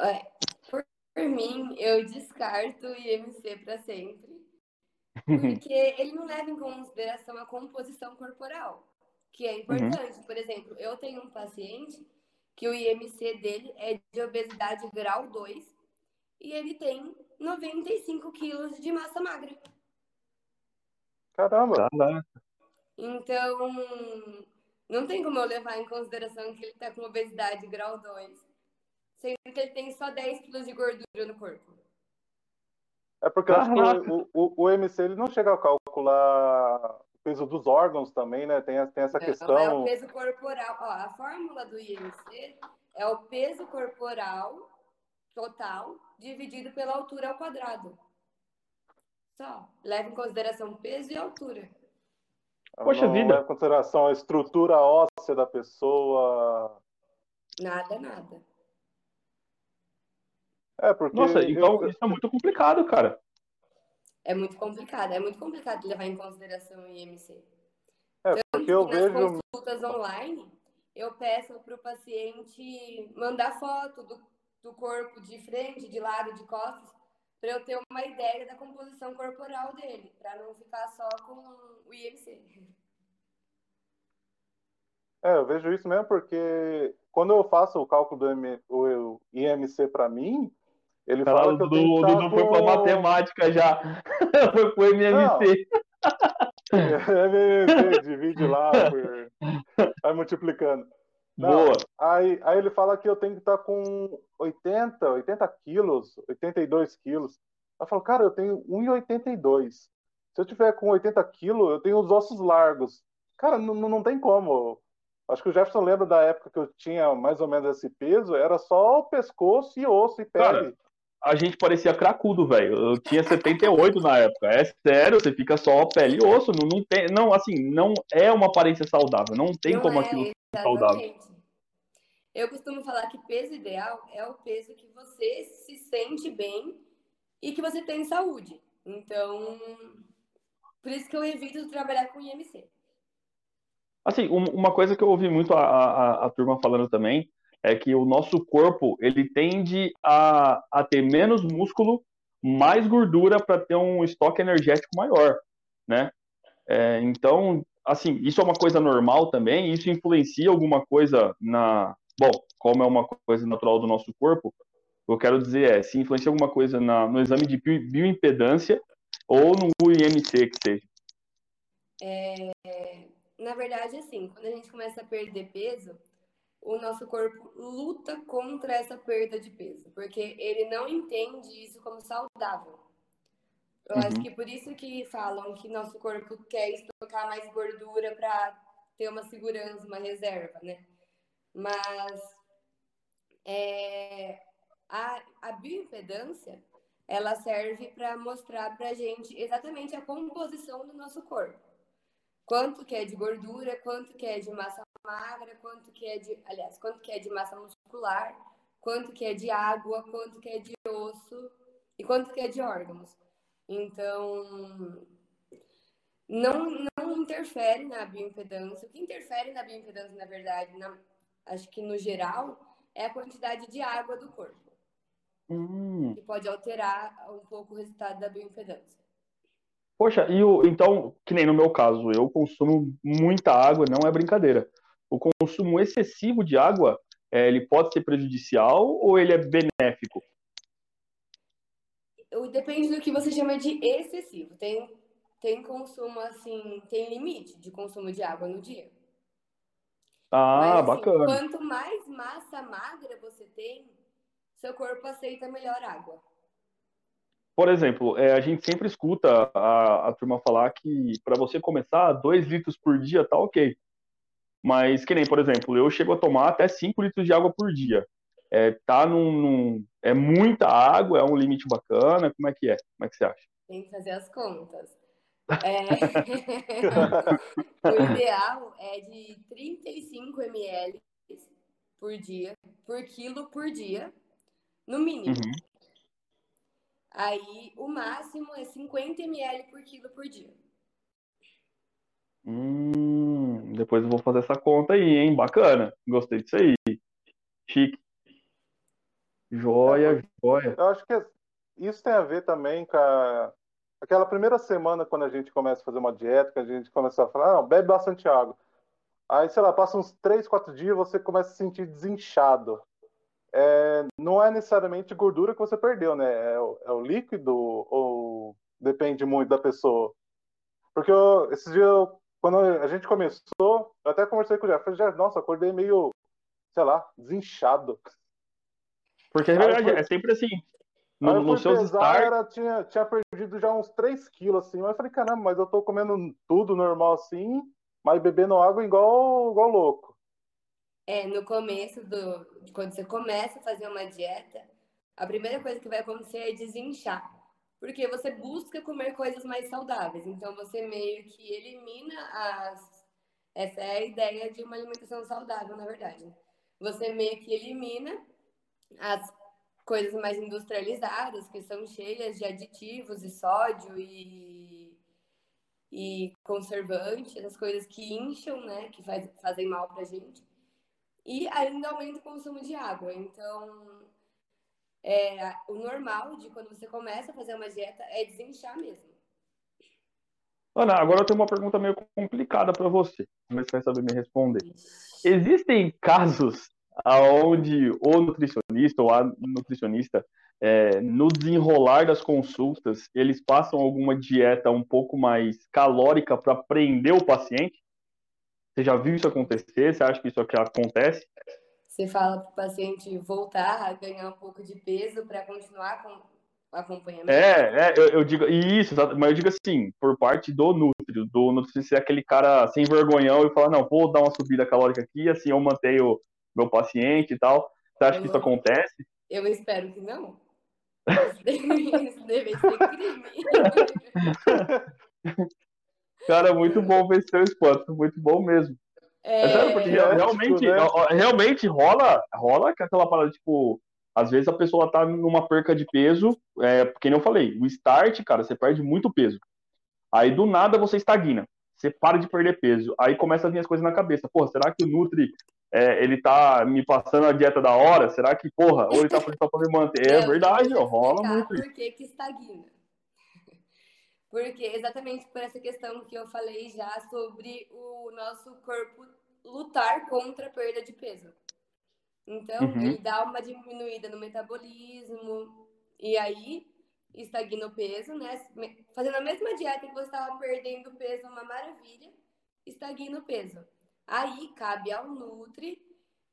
S3: É, por, mim, eu descarto o IMC para sempre, porque ele não leva em consideração a composição corporal, que é uhum. importante. Uhum. Por exemplo, eu tenho um paciente que o IMC dele é de obesidade grau 2 e ele tem 95 quilos de massa magra.
S1: Caramba! Caraca.
S3: Então, não tem como eu levar em consideração que ele está com obesidade grau 2, sendo que ele tem só 10 quilos de gordura no corpo.
S1: É porque eu acho que o, o, o MC ele não chega a calcular o peso dos órgãos também, né? Tem, tem essa não, questão. É
S3: o peso corporal. Ó, a fórmula do IMC é o peso corporal total dividido pela altura ao quadrado. Só. Leva em consideração peso e altura.
S2: Poxa
S1: não
S2: vida.
S1: Leva em consideração a estrutura óssea da pessoa.
S3: Nada, nada.
S1: É, porque.
S2: Nossa, então eu... isso é muito complicado, cara.
S3: É muito complicado. É muito complicado levar em consideração o IMC.
S1: É, Tanto porque eu
S3: nas
S1: vejo.
S3: consultas online, eu peço para o paciente mandar foto do, do corpo de frente, de lado, de costas, para eu ter uma ideia da composição corporal dele, para não ficar só com o IMC.
S1: É, eu vejo isso mesmo porque quando eu faço o cálculo do M, o IMC para mim, ele Cara, fala que eu tenho que
S2: Dudu foi com... para matemática já. foi pro MMC.
S1: MMC, divide lá, por... vai multiplicando. Não, Boa. Aí, aí ele fala que eu tenho que estar com 80, 80 quilos, 82 quilos. Eu falo, cara, eu tenho 1,82. Se eu tiver com 80 quilos, eu tenho os ossos largos. Cara, não, não tem como. Acho que o Jefferson lembra da época que eu tinha mais ou menos esse peso, era só o pescoço e osso e pele. Cara,
S2: a gente parecia cracudo, velho. Eu tinha 78 na época. É sério, você fica só pele e osso. Não, não tem, não, assim, não é uma aparência saudável. Não tem não como é, aquilo ser saudável.
S3: Eu costumo falar que peso ideal é o peso que você se sente bem e que você tem saúde. Então, por isso que eu evito trabalhar com IMC.
S2: Assim, uma coisa que eu ouvi muito a, a, a turma falando também é que o nosso corpo ele tende a, a ter menos músculo, mais gordura para ter um estoque energético maior, né? É, então, assim, isso é uma coisa normal também, isso influencia alguma coisa na. Bom, como é uma coisa natural do nosso corpo, eu quero dizer é se influencia alguma coisa na, no exame de bioimpedância ou no IMC que seja.
S3: É, na verdade, assim, quando a gente começa a perder peso, o nosso corpo luta contra essa perda de peso, porque ele não entende isso como saudável. Eu uhum. acho que por isso que falam que nosso corpo quer estocar mais gordura para ter uma segurança, uma reserva, né? Mas é, a, a bioimpedância, ela serve para mostrar para a gente exatamente a composição do nosso corpo. Quanto que é de gordura, quanto que é de massa magra, quanto que é de, aliás, quanto que é de massa muscular, quanto que é de água, quanto que é de osso e quanto que é de órgãos. Então, não, não interfere na bioimpedância. O que interfere na bioimpedância, na verdade, na, acho que no geral, é a quantidade de água do corpo.
S2: Hum.
S3: Que pode alterar um pouco o resultado da bioimpedância.
S2: Poxa, e o, então, que nem no meu caso, eu consumo muita água, não é brincadeira o consumo excessivo de água é, ele pode ser prejudicial ou ele é benéfico?
S3: Depende do que você chama de excessivo. Tem, tem consumo, assim, tem limite de consumo de água no dia.
S2: Ah, Mas, assim, bacana.
S3: Quanto mais massa magra você tem, seu corpo aceita melhor água.
S2: Por exemplo, é, a gente sempre escuta a, a turma falar que para você começar, 2 litros por dia tá ok. Mas, que nem, por exemplo, eu chego a tomar até 5 litros de água por dia. É, tá num, num, é muita água, é um limite bacana, como é que é? Como é que você acha?
S3: Tem que fazer as contas. É... o ideal é de 35 ml por dia, por quilo por dia, no mínimo. Uhum. Aí, o máximo é 50 ml por quilo por dia.
S2: Hum, depois eu vou fazer essa conta aí, hein? Bacana. Gostei disso aí. Chique. Joia, joia.
S1: Eu acho que isso tem a ver também com a... aquela primeira semana quando a gente começa a fazer uma dieta, que a gente começa a falar, ah, bebe bastante água. Aí, sei lá, passa uns 3, 4 dias você começa a se sentir desinchado. É, não é necessariamente gordura que você perdeu, né? É, o, é o líquido ou depende muito da pessoa? Porque eu, esses dias eu quando a gente começou, eu até conversei com o Jeff. Falei, Jeff, nossa, acordei meio, sei lá, desinchado.
S2: Porque é verdade, é sempre assim.
S1: No, no seus pesar, era, tinha, tinha perdido já uns 3 quilos, assim. Mas eu falei, caramba, mas eu tô comendo tudo normal assim, mas bebendo água igual, igual louco.
S3: É, no começo do. Quando você começa a fazer uma dieta, a primeira coisa que vai acontecer é desinchar porque você busca comer coisas mais saudáveis. Então você meio que elimina as. Essa é a ideia de uma alimentação saudável, na verdade. Você meio que elimina as coisas mais industrializadas, que são cheias de aditivos e sódio e, e conservantes, as coisas que incham, né, que faz, fazem mal pra gente. E ainda aumenta o consumo de água. Então, é, o normal de quando você começa a fazer uma dieta é desinchar mesmo.
S2: Ana, agora eu tenho uma pergunta meio complicada para você. Ver se vai saber me responder. Existem casos onde o nutricionista ou a nutricionista, é, no desenrolar das consultas, eles passam alguma dieta um pouco mais calórica para prender o paciente? Você já viu isso acontecer? Você acha que isso aqui acontece?
S3: Você fala para o paciente voltar a ganhar um pouco de peso para continuar com o acompanhamento?
S2: É, é eu, eu, digo isso, mas eu digo assim, por parte do Nutri, do Nutri ser aquele cara sem vergonhão e falar, não, vou dar uma subida calórica aqui, assim eu mantenho meu paciente e tal. Você acha eu, que isso acontece?
S3: Eu espero que não. Isso deve ser crime.
S2: Cara, muito bom ver seu espanto, muito bom mesmo. É, é sério, porque é, realmente, tipo, né? realmente rola, rola aquela parada, tipo, às vezes a pessoa tá numa perca de peso, é, porque nem eu falei, o start, cara, você perde muito peso. Aí do nada você estagna, você para de perder peso. Aí começa a vir as coisas na cabeça. Pô, será que o Nutri, é, ele tá me passando a dieta da hora? Será que, porra, ou ele tá fazendo só pra me manter? É, verdade, ó, rola muito.
S3: Por que que estagna? Porque exatamente por essa questão que eu falei já sobre o nosso corpo lutar contra a perda de peso. Então, uhum. ele dá uma diminuída no metabolismo e aí estagna o peso, né? Fazendo a mesma dieta que você estava perdendo peso, uma maravilha, estagna o peso. Aí cabe ao Nutri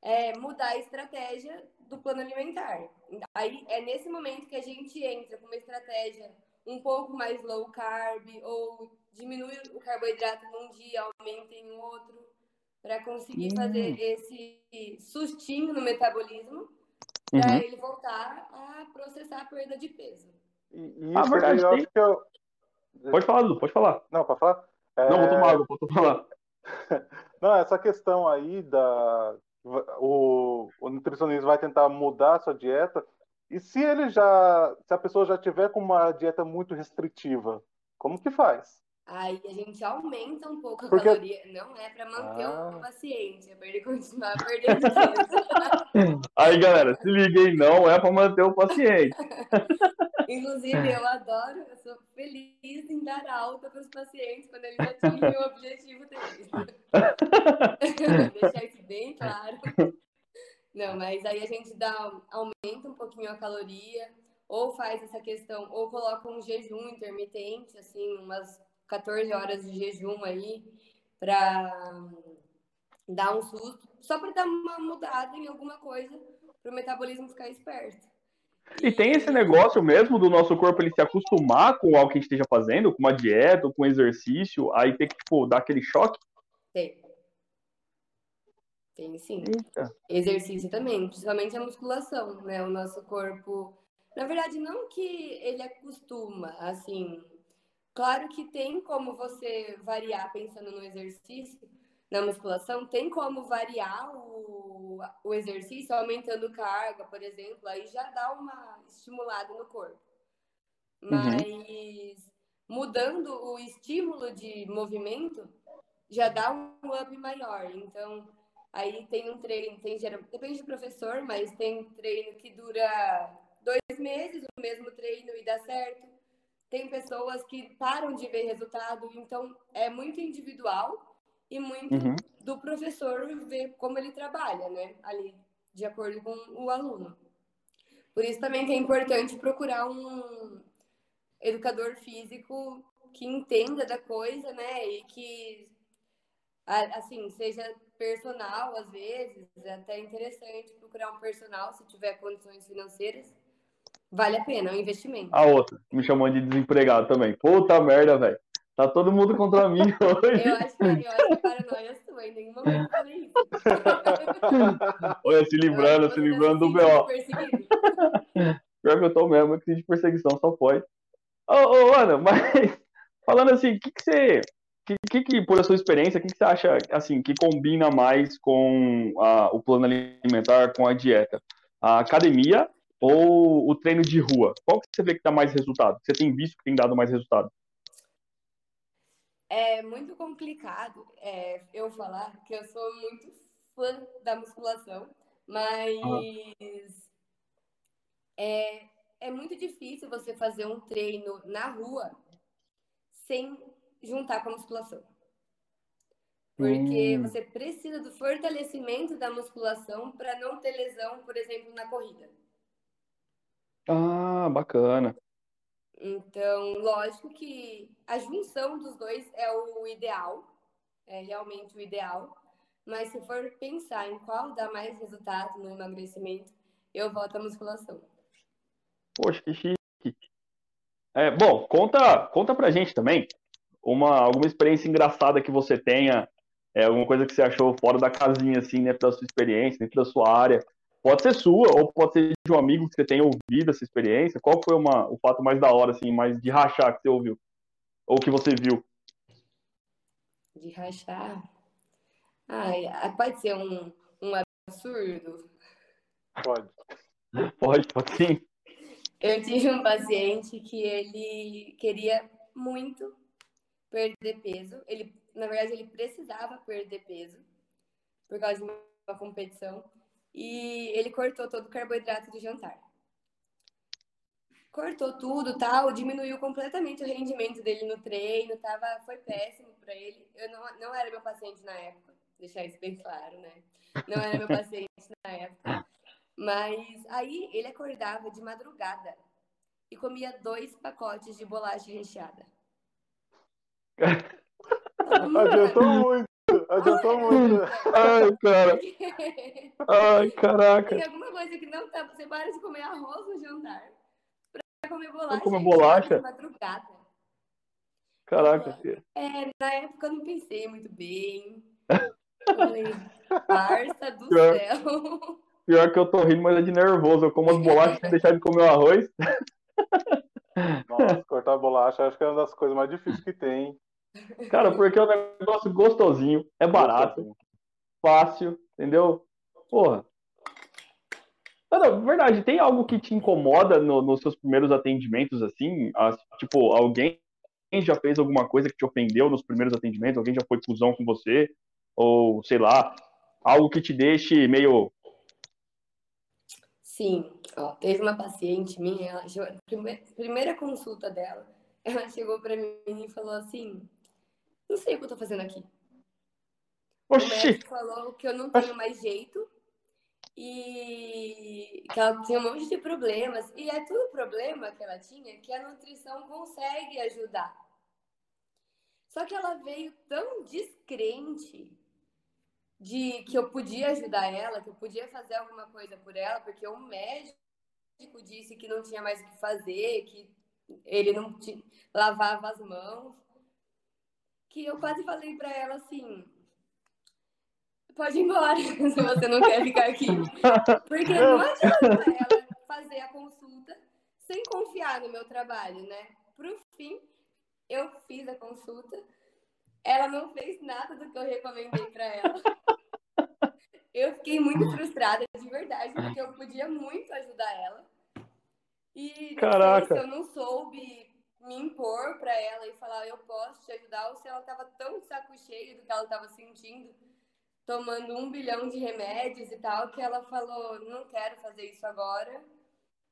S3: é, mudar a estratégia do plano alimentar. Aí é nesse momento que a gente entra com uma estratégia um pouco mais low carb, ou diminui o carboidrato num dia, aumenta em outro, para conseguir hum. fazer esse sustinho no metabolismo, para uhum. ele voltar a processar a perda de peso.
S1: E, ah, verdade, eu acho que eu...
S2: Pode falar, Lu, pode falar.
S1: Não, pode falar?
S2: É... Não, vou tomar água, vou tomar.
S1: Não, essa questão aí da. O, o nutricionista vai tentar mudar a sua dieta e se ele já, se a pessoa já tiver com uma dieta muito restritiva, como que faz?
S3: Aí a gente aumenta um pouco a Porque... caloria. Não é para manter ah. o paciente, é para ele continuar perdendo peso.
S2: Aí, galera, se liguem, não é para manter o paciente.
S3: Inclusive, eu adoro, eu sou feliz em dar alta para os pacientes quando eles atingem o objetivo deles. Deixar isso bem claro. Não, mas aí a gente dá, aumenta um pouquinho a caloria, ou faz essa questão, ou coloca um jejum intermitente, assim, umas 14 horas de jejum aí, para dar um susto, só para dar uma mudada em alguma coisa, para o metabolismo ficar esperto.
S2: E tem esse negócio mesmo do nosso corpo ele se acostumar com algo que a gente esteja fazendo, com uma dieta, com um exercício, aí tem que, tipo, dar aquele choque?
S3: Tem. Tem sim. Eita. Exercício também, principalmente a musculação, né? O nosso corpo. Na verdade, não que ele acostuma, assim. Claro que tem como você variar pensando no exercício, na musculação, tem como variar o, o exercício aumentando carga, por exemplo, aí já dá uma estimulada no corpo. Uhum. Mas uhum. mudando o estímulo de movimento, já dá um up maior. Então, aí tem um treino, tem depende do professor, mas tem treino que dura dois meses, o mesmo treino e dá certo. Tem pessoas que param de ver resultado, então é muito individual e muito uhum. do professor ver como ele trabalha, né? Ali, de acordo com o aluno. Por isso também que é importante procurar um educador físico que entenda da coisa, né? E que, assim, seja personal às vezes. É até interessante procurar um personal se tiver condições financeiras. Vale a pena, é um investimento.
S2: A outra, me chamou de desempregado também. Puta merda, velho. Tá todo mundo contra mim
S3: hoje. Eu acho que, eu acho que paranoia sua, em nenhum momento falei isso.
S2: Olha, se livrando, se livrando do B.O. Pior que eu tô mesmo, crise de perseguição, só pode. Ô, ô, Ana, mas falando assim, o que, que você. Que, que, que, por a sua experiência, o que, que você acha assim que combina mais com a, o plano alimentar, com a dieta? A academia ou o treino de rua? Qual que você vê que dá mais resultado? Você tem visto que tem dado mais resultado?
S3: É muito complicado é, eu falar que eu sou muito fã da musculação, mas é, é muito difícil você fazer um treino na rua sem juntar com a musculação. Porque hum. você precisa do fortalecimento da musculação para não ter lesão, por exemplo, na corrida.
S2: Ah, bacana.
S3: Então, lógico que a junção dos dois é o ideal, é realmente o ideal. Mas se for pensar em qual dá mais resultado no emagrecimento, eu volto à musculação.
S2: Poxa, que chique. É, bom, conta, conta pra gente também uma, alguma experiência engraçada que você tenha, é, alguma coisa que você achou fora da casinha, assim, né, pela sua experiência, dentro da sua área, Pode ser sua, ou pode ser de um amigo que você tenha ouvido essa experiência. Qual foi uma, o fato mais da hora, assim, mais de rachar que você ouviu? Ou que você viu?
S3: De rachar? Ai, pode ser um, um absurdo?
S1: Pode.
S2: Pode, pode sim.
S3: Eu tive um paciente que ele queria muito perder peso. Ele, na verdade, ele precisava perder peso por causa de uma competição e ele cortou todo o carboidrato do jantar. Cortou tudo, tal, diminuiu completamente o rendimento dele no treino, tava, foi péssimo para ele. Eu não, não era meu paciente na época, deixar isso bem claro, né? Não era meu paciente na época. Mas aí ele acordava de madrugada e comia dois pacotes de bolacha recheada.
S1: Adiantou muito. Adiantou muito.
S2: Ai, cara. Ai, caraca.
S3: Tem alguma coisa que não tá. Você para de comer arroz no jantar pra comer bolacha.
S2: Comer bolacha?
S3: madrugada.
S2: Caraca.
S3: É, na época eu não pensei muito bem. Falei, parça do pior, céu.
S2: Pior que eu tô rindo, mas é de nervoso. Eu como as bolachas sem deixar de comer o arroz.
S1: Nossa, cortar bolacha acho que é uma das coisas mais difíceis que tem.
S2: Cara, porque é um negócio gostosinho, é barato, fácil, entendeu? Porra. Não, verdade, tem algo que te incomoda no, nos seus primeiros atendimentos, assim? As, tipo, alguém já fez alguma coisa que te ofendeu nos primeiros atendimentos? Alguém já foi cuzão com você? Ou, sei lá, algo que te deixe meio.
S3: Sim, ó, teve uma paciente minha, ela, primeira, primeira consulta dela, ela chegou para mim e falou assim: não sei o que eu tô fazendo aqui.
S2: Oxi. O
S3: médico falou que eu não tenho mais jeito e que ela tinha um monte de problemas. E é tudo problema que ela tinha que a nutrição consegue ajudar. Só que ela veio tão descrente de que eu podia ajudar ela, que eu podia fazer alguma coisa por ela, porque o médico disse que não tinha mais o que fazer, que ele não tinha, lavava as mãos, que eu quase falei para ela assim: pode ir embora se você não quer ficar aqui. Porque não adianta ela fazer a consulta sem confiar no meu trabalho, né? Pro fim, eu fiz a consulta, ela não fez nada do que eu recomendei para ela. Eu fiquei muito frustrada, de verdade, porque eu podia muito ajudar ela. E
S2: Caraca.
S3: eu não soube me impor para ela e falar eu posso te ajudar, ou se ela tava tão de saco cheio do que ela tava sentindo, tomando um bilhão de remédios e tal, que ela falou, não quero fazer isso agora,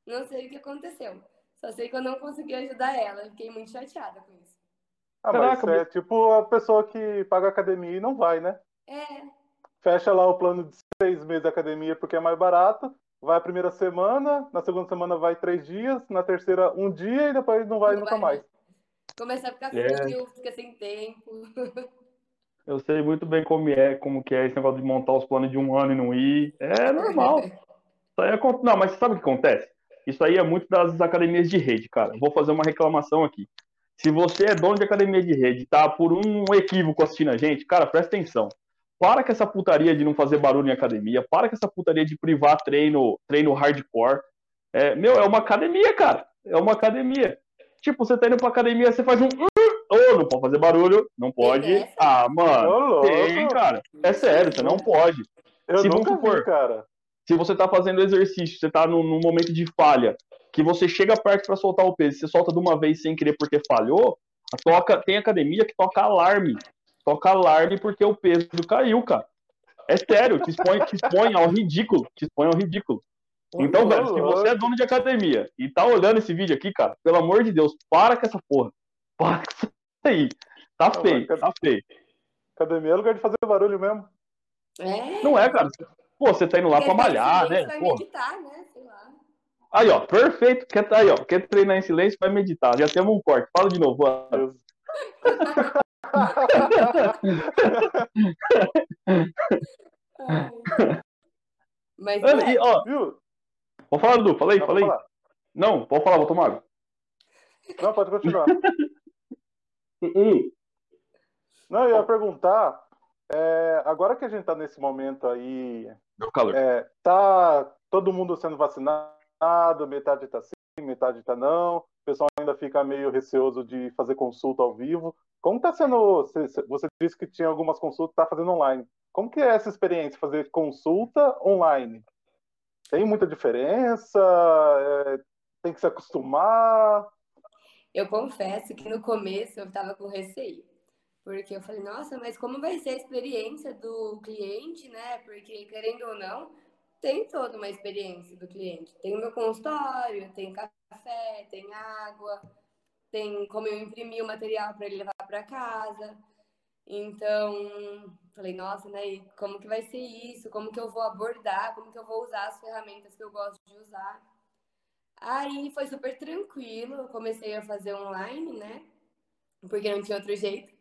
S3: não sei o que aconteceu. Só sei que eu não consegui ajudar ela, fiquei muito chateada com isso.
S1: Ah, mas Caraca, é tipo a pessoa que paga academia e não vai, né?
S3: É.
S1: Fecha lá o plano de seis meses da academia porque é mais barato, vai a primeira semana, na segunda semana vai três dias, na terceira um dia e depois não vai não nunca vai. mais.
S3: Começa a ficar é. frio, fica sem tempo.
S2: Eu sei muito bem como é, como que é esse negócio de montar os planos de um ano e não ir. É normal. Isso aí é... Não, mas sabe o que acontece? Isso aí é muito das academias de rede, cara. Vou fazer uma reclamação aqui. Se você é dono de academia de rede, tá por um equívoco assistindo a gente, cara, presta atenção. Para com essa putaria de não fazer barulho em academia. Para com essa putaria de privar treino, treino hardcore. É, meu, é uma academia, cara. É uma academia. Tipo, você tá indo pra academia, você faz um. Ô, oh, não pode fazer barulho. Não pode. Ah, mano. Tem, cara. É sério, você não pode.
S1: Eu se nunca vi, cara.
S2: Se você tá fazendo exercício, você tá num, num momento de falha, que você chega perto para soltar o peso, você solta de uma vez sem querer porque falhou, toca, tem academia que toca alarme toca alarme porque o peso caiu, cara. É sério, te expõe, te expõe ao ridículo. Te expõe ao ridículo. Então, velho, se você é dono de academia e tá olhando esse vídeo aqui, cara, pelo amor de Deus, para com essa porra. Para com isso aí. Tá feio, tá feio.
S1: Academia é lugar de fazer barulho mesmo.
S3: É.
S2: Não é, cara. Pô, você tá indo lá pra malhar, né?
S3: Vai meditar, né? Sei lá.
S2: Aí, ó, perfeito. Quer, aí, ó, quer treinar em silêncio, vai meditar. Já temos um corte. Fala de novo.
S3: Mas
S2: Ana, é. e, ó, viu? Pode falar, Dudu, falei, Não, falei. Não, pode falar, vou tomar água.
S1: Não, pode continuar. Não, eu ia perguntar, é, agora que a gente tá nesse momento aí, é, tá todo mundo sendo vacinado, metade tá sim, metade tá não, o pessoal ainda fica meio receoso de fazer consulta ao vivo. Como está sendo? Você disse que tinha algumas consultas, está fazendo online. Como que é essa experiência, fazer consulta online? Tem muita diferença? É, tem que se acostumar?
S3: Eu confesso que no começo eu estava com receio. Porque eu falei, nossa, mas como vai ser a experiência do cliente, né? Porque, querendo ou não, tem toda uma experiência do cliente. Tem meu consultório, tem café, tem água, tem como eu imprimir o material para ele levar para casa. Então, falei, nossa, né? Como que vai ser isso? Como que eu vou abordar? Como que eu vou usar as ferramentas que eu gosto de usar? Aí foi super tranquilo, eu comecei a fazer online, né? Porque não tinha outro jeito.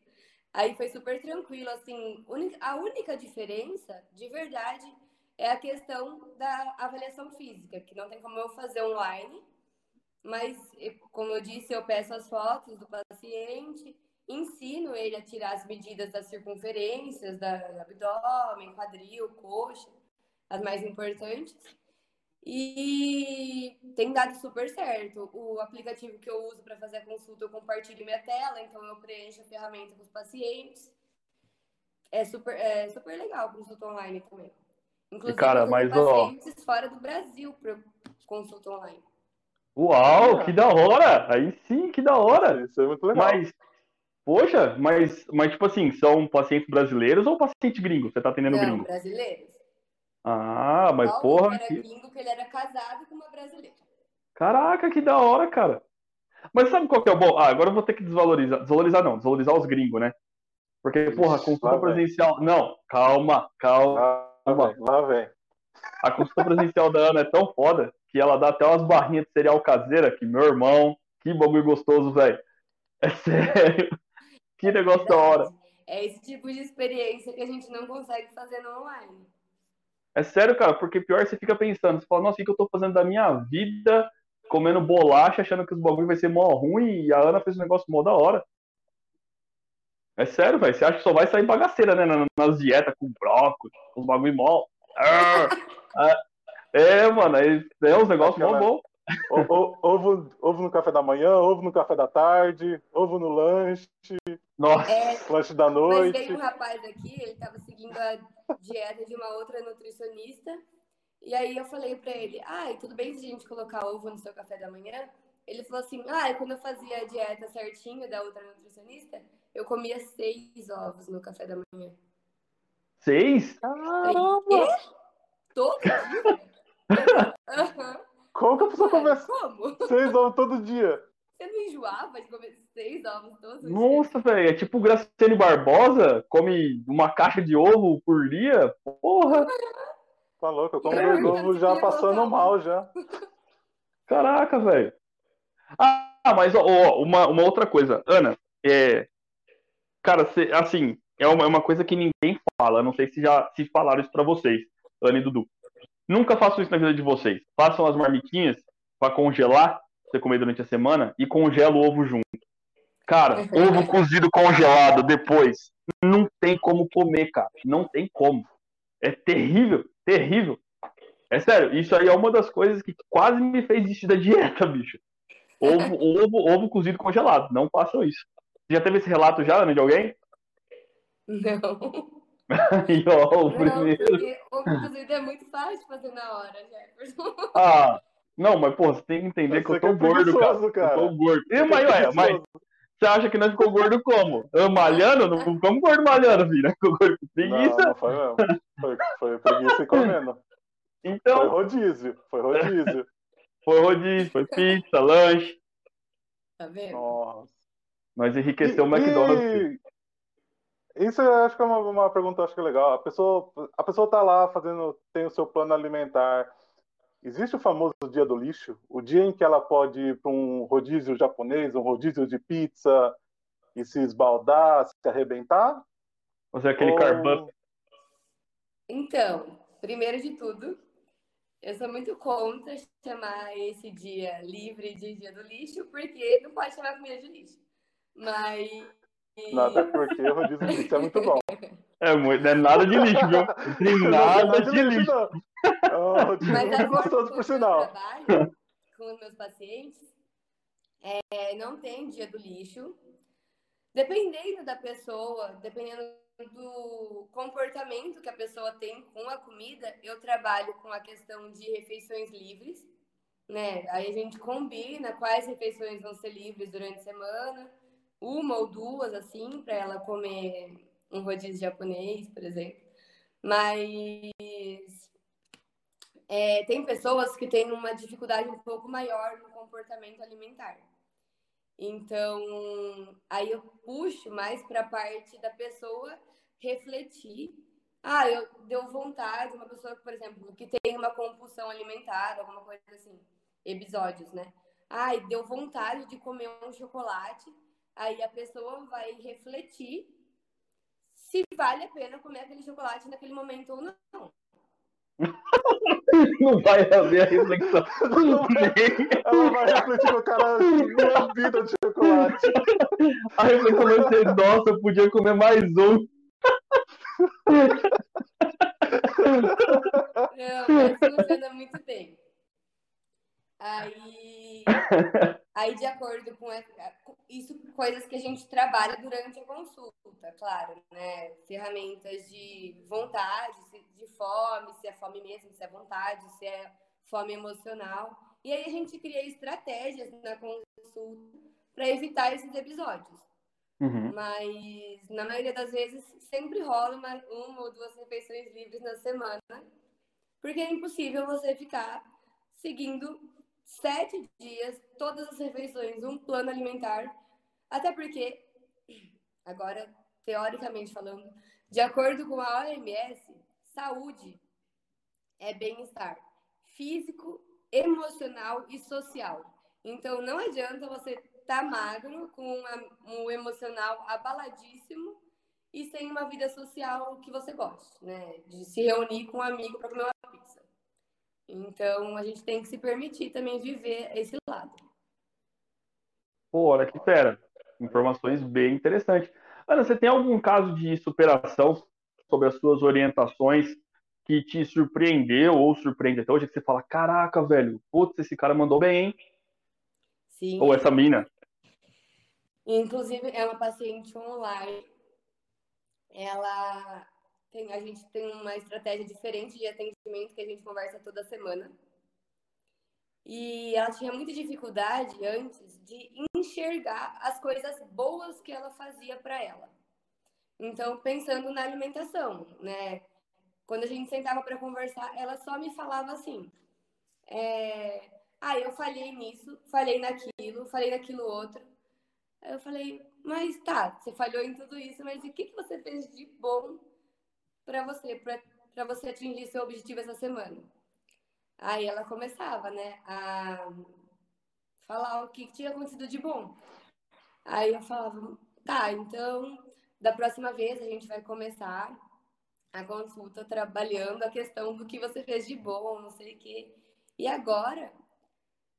S3: Aí foi super tranquilo, assim, a única diferença, de verdade, é a questão da avaliação física, que não tem como eu fazer online, mas, como eu disse, eu peço as fotos do paciente, ensino ele a tirar as medidas das circunferências, da abdômen, quadril, coxa, as mais importantes. E tem dado super certo. O aplicativo que eu uso para fazer a consulta, eu compartilho minha tela, então eu preencho a ferramenta com os pacientes. É super, é super legal a consulta online também. Inclusive,
S2: cara, mas,
S3: pacientes ó... fora do Brasil para consulta online.
S2: Uau, ah. que da hora! Aí sim, que da hora!
S1: Isso é muito legal.
S2: Mas, poxa, mas, mas tipo assim, são pacientes brasileiros ou paciente gringo? Você tá atendendo
S3: Não,
S2: gringo?
S3: brasileiros.
S2: Ah, mas porra.
S3: Ele era gringo que ele era casado com uma brasileira.
S2: Caraca, que da hora, cara. Mas sabe qual que é o bom? Ah, agora eu vou ter que desvalorizar. Desvalorizar não, desvalorizar os gringos, né? Porque, porra, consulta presencial. Não, calma, calma.
S1: Lá vem. Lá vem.
S2: A consulta presencial da Ana é tão foda que ela dá até umas barrinhas de cereal caseira que, meu irmão, que bagulho gostoso, velho. É sério. Que
S3: É
S2: negócio da
S3: verdade.
S2: hora.
S3: É esse tipo de experiência que a gente não consegue fazer no online.
S2: É sério, cara, porque pior você fica pensando, você fala, nossa, o que eu tô fazendo da minha vida comendo bolacha, achando que os bagulho vai ser mó ruim, e a Ana fez um negócio mó da hora. É sério, velho, você acha que só vai sair bagaceira, né, na- nas dietas com brócolis, os bagulho mó... Ah, ah. É, mano, é, é uns negócios mó bom.
S1: Ovo, ovo no café da manhã, ovo no café da tarde, ovo no lanche,
S2: Nossa,
S3: É,
S1: lanche da
S3: mas
S1: noite.
S3: veio um rapaz aqui, ele estava seguindo a dieta de uma outra nutricionista. E aí eu falei pra ele, ai, tudo bem se a gente colocar ovo no seu café da manhã? Ele falou assim, ah, quando eu fazia a dieta certinho da outra nutricionista, eu comia seis ovos no café da manhã.
S2: seis?
S3: Quê? Todo dia? Aham.
S1: Como que a pessoa
S3: Mano,
S1: come
S3: Como?
S1: seis ovos todo dia?
S3: Você não enjoava de comer seis ovos todos os dias?
S2: Nossa, velho, é tipo o Graciane Barbosa, come uma caixa de ovo por dia? Porra,
S1: Tá louco, eu como
S3: É,
S1: dois ovos já passando
S3: colocar
S1: mal já.
S2: caraca, velho. Ah, mas ó, ó, uma, uma outra coisa, Ana, é, cara, cê- assim, é uma, é uma coisa que ninguém fala, não sei se já se falaram isso pra vocês, Ana e Dudu. Nunca façam isso na vida de vocês. Façam as marmitinhas pra congelar, você comer durante a semana, e congela o ovo junto. Cara, ovo cozido congelado depois, não tem como comer, cara. Não tem como. É terrível, terrível. É sério, isso aí é uma das coisas que quase me fez desistir da dieta, bicho. Ovo, ovo, ovo cozido congelado. Não façam isso. Já teve esse relato já, Ana, de alguém?
S3: Não.
S2: Aí, ó, o
S3: Não,
S2: primeiro.
S3: porque ovo cozido é muito fácil de fazer na hora, Jefferson.
S2: Ah, não, mas pô, você tem que entender que eu
S1: que
S2: tô
S1: é
S2: gordo, cara.
S1: preguiçoso, cara.
S2: Eu tô gordo. E,
S1: Você
S2: mas,
S1: que é
S2: ué, mas você acha que nós ficou gordo como? Eu malhando? Não ficamos gordo malhando, filho. Ficou gordo com
S1: Não,
S2: preguiça.
S1: não foi mesmo. Foi, foi preguiça e comendo. Foi
S2: Então,
S1: rodízio, foi rodízio.
S2: foi rodízio, foi pizza, lanche.
S3: Tá vendo?
S1: Nossa.
S2: Nós enriqueceu o McDonald's.
S1: E- Isso eu acho que é uma, uma pergunta acho que é legal. A pessoa, a pessoa tá lá fazendo, tem o seu plano alimentar. Existe o famoso dia do lixo? O dia em que ela pode ir para um rodízio japonês, um rodízio de pizza e se esbaldar, se arrebentar?
S2: Você é aquele
S1: Ou-
S3: Então, primeiro de tudo, eu sou muito contra chamar esse dia livre de dia do lixo, porque não pode chamar comida de lixo. Mas.
S1: Nada porque o rodízio de pizza é muito bom.
S2: É, muito, não é nada de lixo, viu? Tem nada de lixo.
S1: não. É rodízio
S3: Mas
S1: muito gostoso, por
S3: eu
S1: sinal.
S3: trabalho com os meus pacientes é, não tem dia do lixo. Dependendo da pessoa, dependendo do comportamento que a pessoa tem com a comida, eu trabalho com a questão de refeições livres, né? Aí a gente combina quais refeições vão ser livres durante a semana, uma ou duas, assim, para ela comer um rodízio japonês, por exemplo. Mas é, tem pessoas que têm uma dificuldade um pouco maior no comportamento alimentar. Então, aí eu puxo mais para a parte da pessoa refletir. Ah, eu deu vontade, uma pessoa, por exemplo, que tem uma compulsão alimentar, alguma coisa assim, episódios, né? Ai, deu vontade de comer um chocolate. Aí a pessoa vai refletir se vale a pena comer aquele chocolate naquele momento ou não.
S2: Não vai haver a reflexão.
S1: Ela vai refletir com o cara lambida de chocolate.
S2: A reflexão vai ser, nossa, eu podia comer mais um.
S3: Não, mas funciona muito bem. Aí, aí de acordo com essa- isso, coisas que a gente trabalha durante a consulta, claro, né? Ferramentas de vontade, de fome, se é fome mesmo, se é vontade, se é fome emocional. E aí a gente cria estratégias na consulta para evitar esses episódios.
S2: Uhum.
S3: Mas na maioria das vezes sempre rola uma, uma ou duas refeições livres na semana, porque é impossível você ficar seguindo sete dias, todas as refeições, um plano alimentar, até porque, agora, teoricamente falando, de acordo com a OMS, saúde é bem-estar físico, emocional e social. Então, não adianta você estar tá magro, com um emocional abaladíssimo e sem uma vida social que você goste, né? De se reunir com um amigo para comer uma. Então, a gente tem que se permitir também viver esse lado.
S2: Pô, olha que fera. Informações bem interessantes. Ana, você tem algum caso de superação sobre as suas orientações que te surpreendeu ou surpreende até hoje, que você fala, caraca, velho, putz, esse cara mandou bem, hein?
S3: Sim.
S2: Ou essa mina.
S3: Inclusive, é uma paciente online. Ela tem, a gente tem uma estratégia diferente de atendimento que a gente conversa toda semana. E ela tinha muita dificuldade antes de enxergar as coisas boas que ela fazia para ela. Então, pensando na alimentação, né? Quando a gente sentava para conversar, ela só me falava assim: é, ah, eu falhei nisso, falhei naquilo, falei naquilo outro. Aí eu falei, mas tá, você falhou em tudo isso, mas o que, que você fez de bom para você, para você atingir seu objetivo essa semana? Aí ela começava, né, a falar o que, tinha acontecido de bom. Aí eu falava, tá, então da próxima vez a gente vai começar a consulta trabalhando a questão do que você fez de bom, não sei o quê. E agora,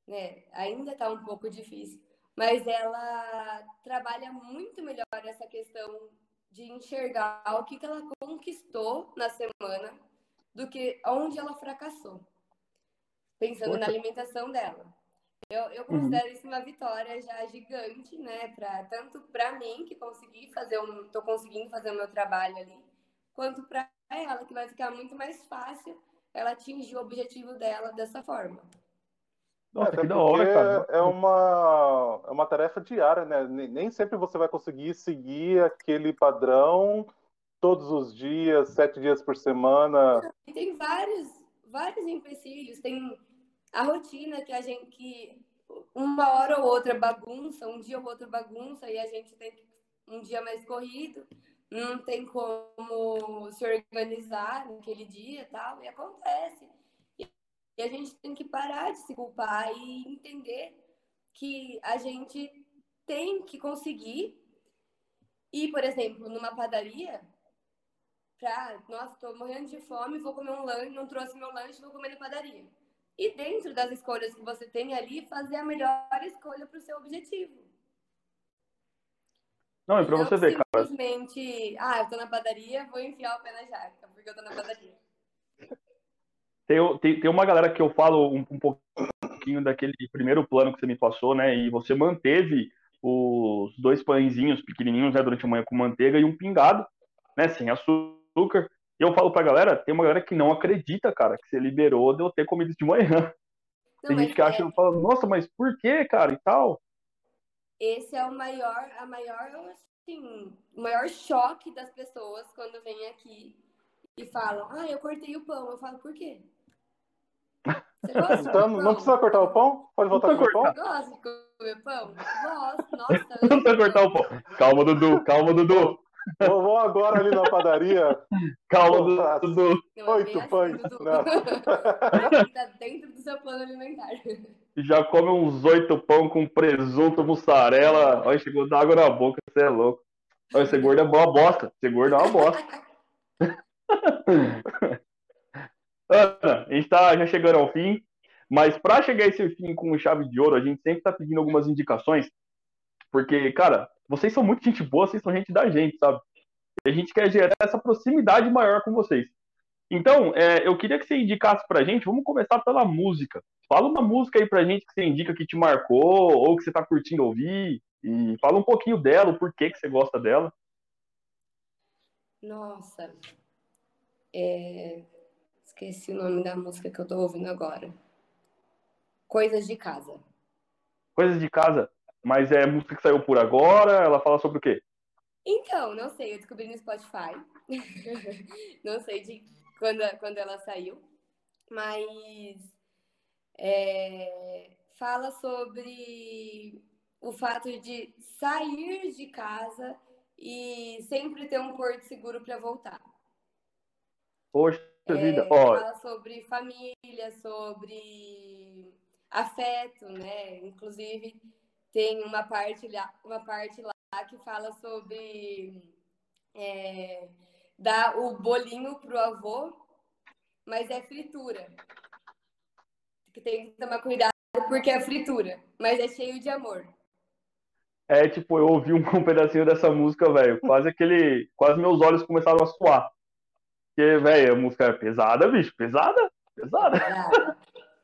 S3: né, ainda está um pouco difícil, mas ela trabalha muito melhor essa questão de enxergar o que, que ela conquistou na semana do que onde ela fracassou, pensando Poxa. na alimentação dela. Eu, eu uhum. considero uhum. isso uma vitória já gigante, né? Pra, tanto para mim, que consegui fazer um, tô conseguindo fazer o meu trabalho ali, quanto para ela, que vai ficar muito mais fácil ela atingir o objetivo dela dessa forma.
S1: Nossa, é, que da hora, cara. É uma, é uma tarefa diária, né? Nem sempre você vai conseguir seguir aquele padrão todos os dias, sete dias por semana.
S3: Tem vários, vários empecilhos. Tem a rotina que a gente que uma hora ou outra bagunça, um dia ou outro bagunça e a gente tem um dia mais corrido não tem como se organizar naquele dia tal, e acontece. E a gente tem que parar de se culpar e entender que a gente tem que conseguir ir, por exemplo, numa padaria pra, nossa, tô morrendo de fome, vou comer um lanche, não trouxe meu lanche, vou comer na padaria. E dentro das escolhas que você tem ali, fazer a melhor escolha para o seu objetivo.
S2: Não, é pra você ver,
S3: cara. Simplesmente, ah, eu tô na padaria, vou enfiar o pé na jaca, porque eu tô na padaria.
S2: Tem, tem, tem uma galera que eu falo um, um pouquinho daquele primeiro plano que você me passou, né? E você manteve os dois pãezinhos pequenininhos, né, durante a manhã com manteiga e um pingado, né, sem açúcar. E eu falo pra galera, tem uma galera que não acredita, cara, que você liberou de eu ter comido de manhã. Não, tem gente que acha, é... fala, nossa, mas por que, cara, e tal?
S3: esse é o maior, a maior, assim, o maior choque das pessoas quando vêm aqui e falam, ah, eu cortei o pão. Eu falo, por quê?
S1: Você gosta então, não precisa cortar o pão? Pode voltar a comer o pão?
S3: Gosta de comer pão? Gosto, nossa.
S2: Não precisa cortar o pão. Calma, Dudu, calma, Dudu.
S1: Vou, vou agora ali na padaria.
S2: Calma, Dudu.
S1: Oito assim, pães.
S3: Tá dentro do seu plano alimentar
S2: já come uns oito pão com presunto, mussarela. Olha, chegou da água na boca, você é louco. Olha, esse gordo é boa bosta. Esse gordo é uma bosta. Ana, a gente tá já chegando ao fim, mas para chegar a esse fim com chave de ouro, a gente sempre tá pedindo algumas indicações, porque, cara, vocês são muito gente boa, vocês são gente da gente, sabe? E a gente quer gerar essa proximidade maior com vocês. Então, é, eu queria que você indicasse pra gente, vamos começar pela música. Fala uma música aí pra gente que você indica que te marcou, ou que você tá curtindo ouvir, e fala um pouquinho dela, o porquê que você gosta dela.
S3: Nossa, é... esqueci o nome da música que eu tô ouvindo agora. Coisas de Casa.
S2: Coisas de Casa? Mas é música que saiu por agora? Ela fala sobre o quê?
S3: Então, não sei, eu descobri no Spotify. não sei de quando, quando ela saiu. Mas é, fala sobre o fato de sair de casa e sempre ter um porto seguro para voltar.
S2: Poxa,
S3: É, fala sobre família, sobre afeto, né? Inclusive tem uma parte lá, uma parte lá que fala sobre é, dar o bolinho pro avô, mas é fritura. Que tem que tomar cuidado porque é fritura, mas é cheio de amor.
S2: É tipo, eu ouvi um, um pedacinho dessa música, velho. Quase aquele. Quase meus olhos começaram a suar. Porque, velho, a música é pesada, bicho. Pesada? Pesada.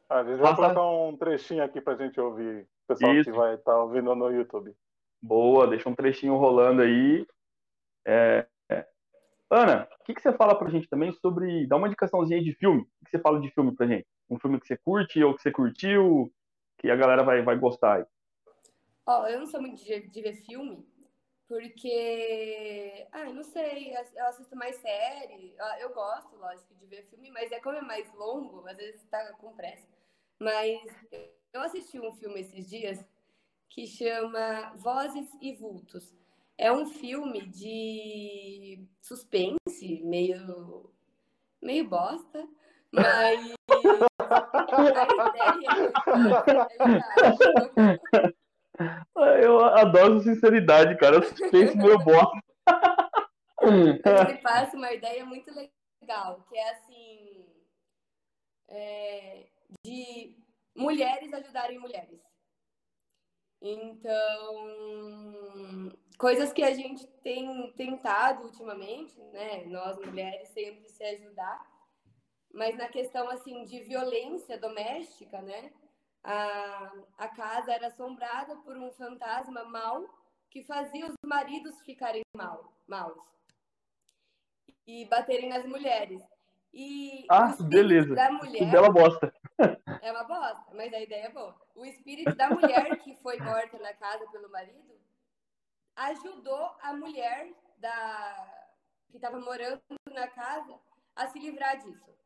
S1: a gente vai colocar um trechinho aqui pra gente ouvir. O pessoal Isso. que vai estar tá ouvindo no YouTube.
S2: Boa, deixa um trechinho rolando aí. É, é. Ana, o que, que você fala pra gente também sobre. Dá uma indicaçãozinha de filme. O que você fala de filme pra gente? Um filme que você curte ou que você curtiu, que a galera vai, vai gostar aí.
S3: Ó, oh, eu não sou muito de, de, ver filme, porque. Ah, não sei, eu assisto mais série. Eu gosto, lógico, de ver filme, mas é como é mais longo, às vezes tá com pressa. Mas eu assisti um filme esses dias que chama Vozes e Vultos. É um filme de suspense, meio, meio bosta, mas a
S2: ideia é Eu adoro sinceridade, cara. Suspense meu bosta.
S3: Ele passa uma ideia muito legal, que é assim. É, de mulheres ajudarem mulheres. Então, coisas que a gente tem tentado ultimamente, né? Nós mulheres sempre se ajudar, mas na questão assim de violência doméstica, né? A, a casa era assombrada por um fantasma mau que fazia os maridos ficarem mal, maus e baterem nas mulheres. E
S2: ah, beleza.
S3: da mulher.
S2: Bela bosta.
S3: É uma bosta, mas a ideia é boa. O espírito da mulher que foi morta na casa pelo marido ajudou a mulher da que estava morando na casa a se livrar disso.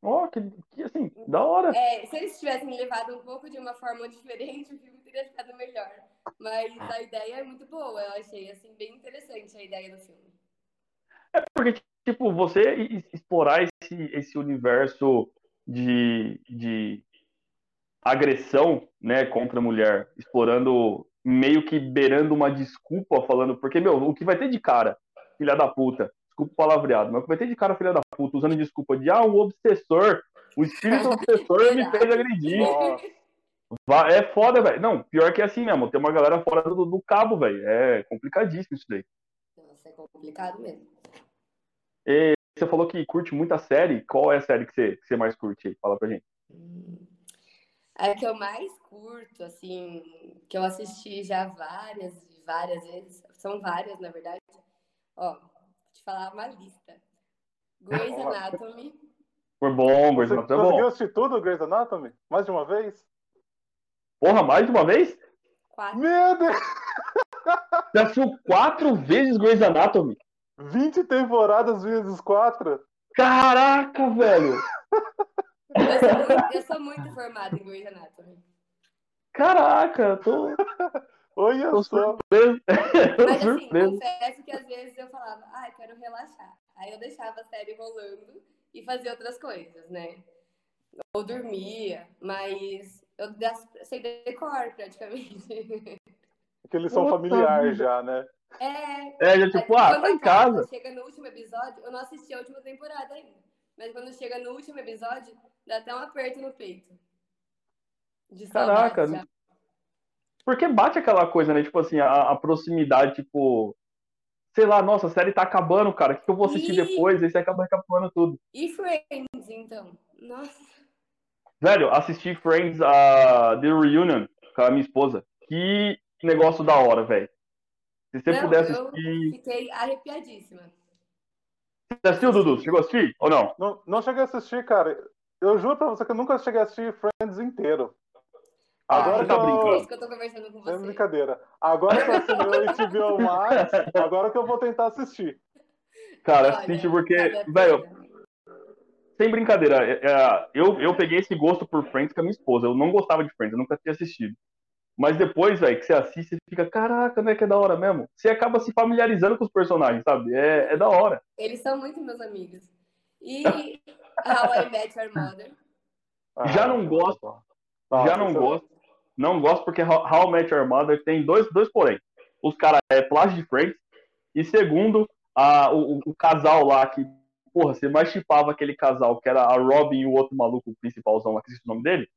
S2: Ó, oh, que, que, assim, da hora.
S3: É, se eles tivessem levado um pouco de uma forma diferente, o filme teria ficado melhor. Mas a ideia é muito boa, eu achei assim bem interessante a ideia do filme.
S2: É porque tipo, você explorar esse, esse universo de, de agressão, né, contra a mulher, explorando meio que beirando uma desculpa, falando, porque, meu, o que vai ter de cara, filha da puta, desculpa o palavreado, mas ter de cara, filha da puta, usando desculpa de, ah, o obsessor, o espírito obsessor me fez agredir. É foda, velho. Não, pior que é assim mesmo, tem uma galera fora do, do cabo, velho. É complicadíssimo isso daí.
S3: Nossa, é complicado mesmo.
S2: E você falou que curte muita série. Qual é a série que você, que você mais curte aí? Fala pra gente.
S3: A que eu mais curto, assim, que eu assisti já várias, várias vezes, são várias, na verdade. Ó, falar uma lista. Grey's Anatomy.
S2: Foi bom, Grey's Anatomy é. Você conseguiu
S1: assistir tudo, Grey's Anatomy? Mais de uma vez?
S2: Porra, mais de uma vez?
S3: Quatro.
S1: Meu Deus!
S2: Você assistiu quatro vezes Grey's Anatomy?
S1: 20 temporadas vezes 4.
S2: Caraca, velho!
S3: Eu sou muito, eu sou muito formada em Grey's Anatomy.
S2: Caraca, tô.
S1: Olha tô
S2: só. Surpreso.
S3: Mas assim, confesso que às vezes eu falava, ah, quero relaxar. Aí eu deixava a série rolando e fazia outras coisas, né? Ou dormia, mas eu sei decor praticamente.
S1: Porque eles são familiares já, né?
S3: É,
S2: é já tipo, ah, tá em casa.
S3: Chega no último episódio, eu não assisti a última temporada ainda. Mas quando chega no último episódio, dá até um aperto no peito.
S2: De Caraca. Já. Porque bate aquela coisa, né? Tipo assim, a, a, proximidade, tipo. Sei lá, nossa, a série tá acabando, cara. O que, que eu vou assistir e... depois? Aí você acaba acabando tudo.
S3: E Friends, então? Nossa.
S2: Velho, assisti Friends, a uh, The Reunion com a minha esposa. Que negócio da hora, velho. Se você não, pudesse assistir.
S3: Eu fiquei arrepiadíssima.
S2: Você assistiu, Dudu? Chegou a assistir ou não?
S1: não? Não cheguei a assistir, cara. Eu juro pra você que eu nunca cheguei a assistir Friends inteiro.
S3: Ah, agora ah, que tá eu... brincando. isso que eu tô conversando com você. É
S1: brincadeira. Agora que eu assinei o HBO mais, agora que eu vou tentar assistir.
S2: Cara, assiste porque, velho, sem brincadeira, é, é, eu, eu peguei esse gosto por Friends com a minha esposa. Eu não gostava de Friends, eu nunca tinha assistido. Mas depois, velho, que você assiste, você fica, caraca, né, que é da hora mesmo. Você acaba se familiarizando com os personagens, sabe? É, é da hora.
S3: Eles são muito meus amigos. E How I Met Your Mother.
S2: Já não gosto. Já não gosto. Não gosto porque How I Met Your Mother tem dois, dois porém. Os caras é plágio de Friends. E segundo, a, o, o, casal lá que, porra, você mais chipava aquele casal, que era a Robin e o outro maluco, principalzão lá, que existe o nome dele.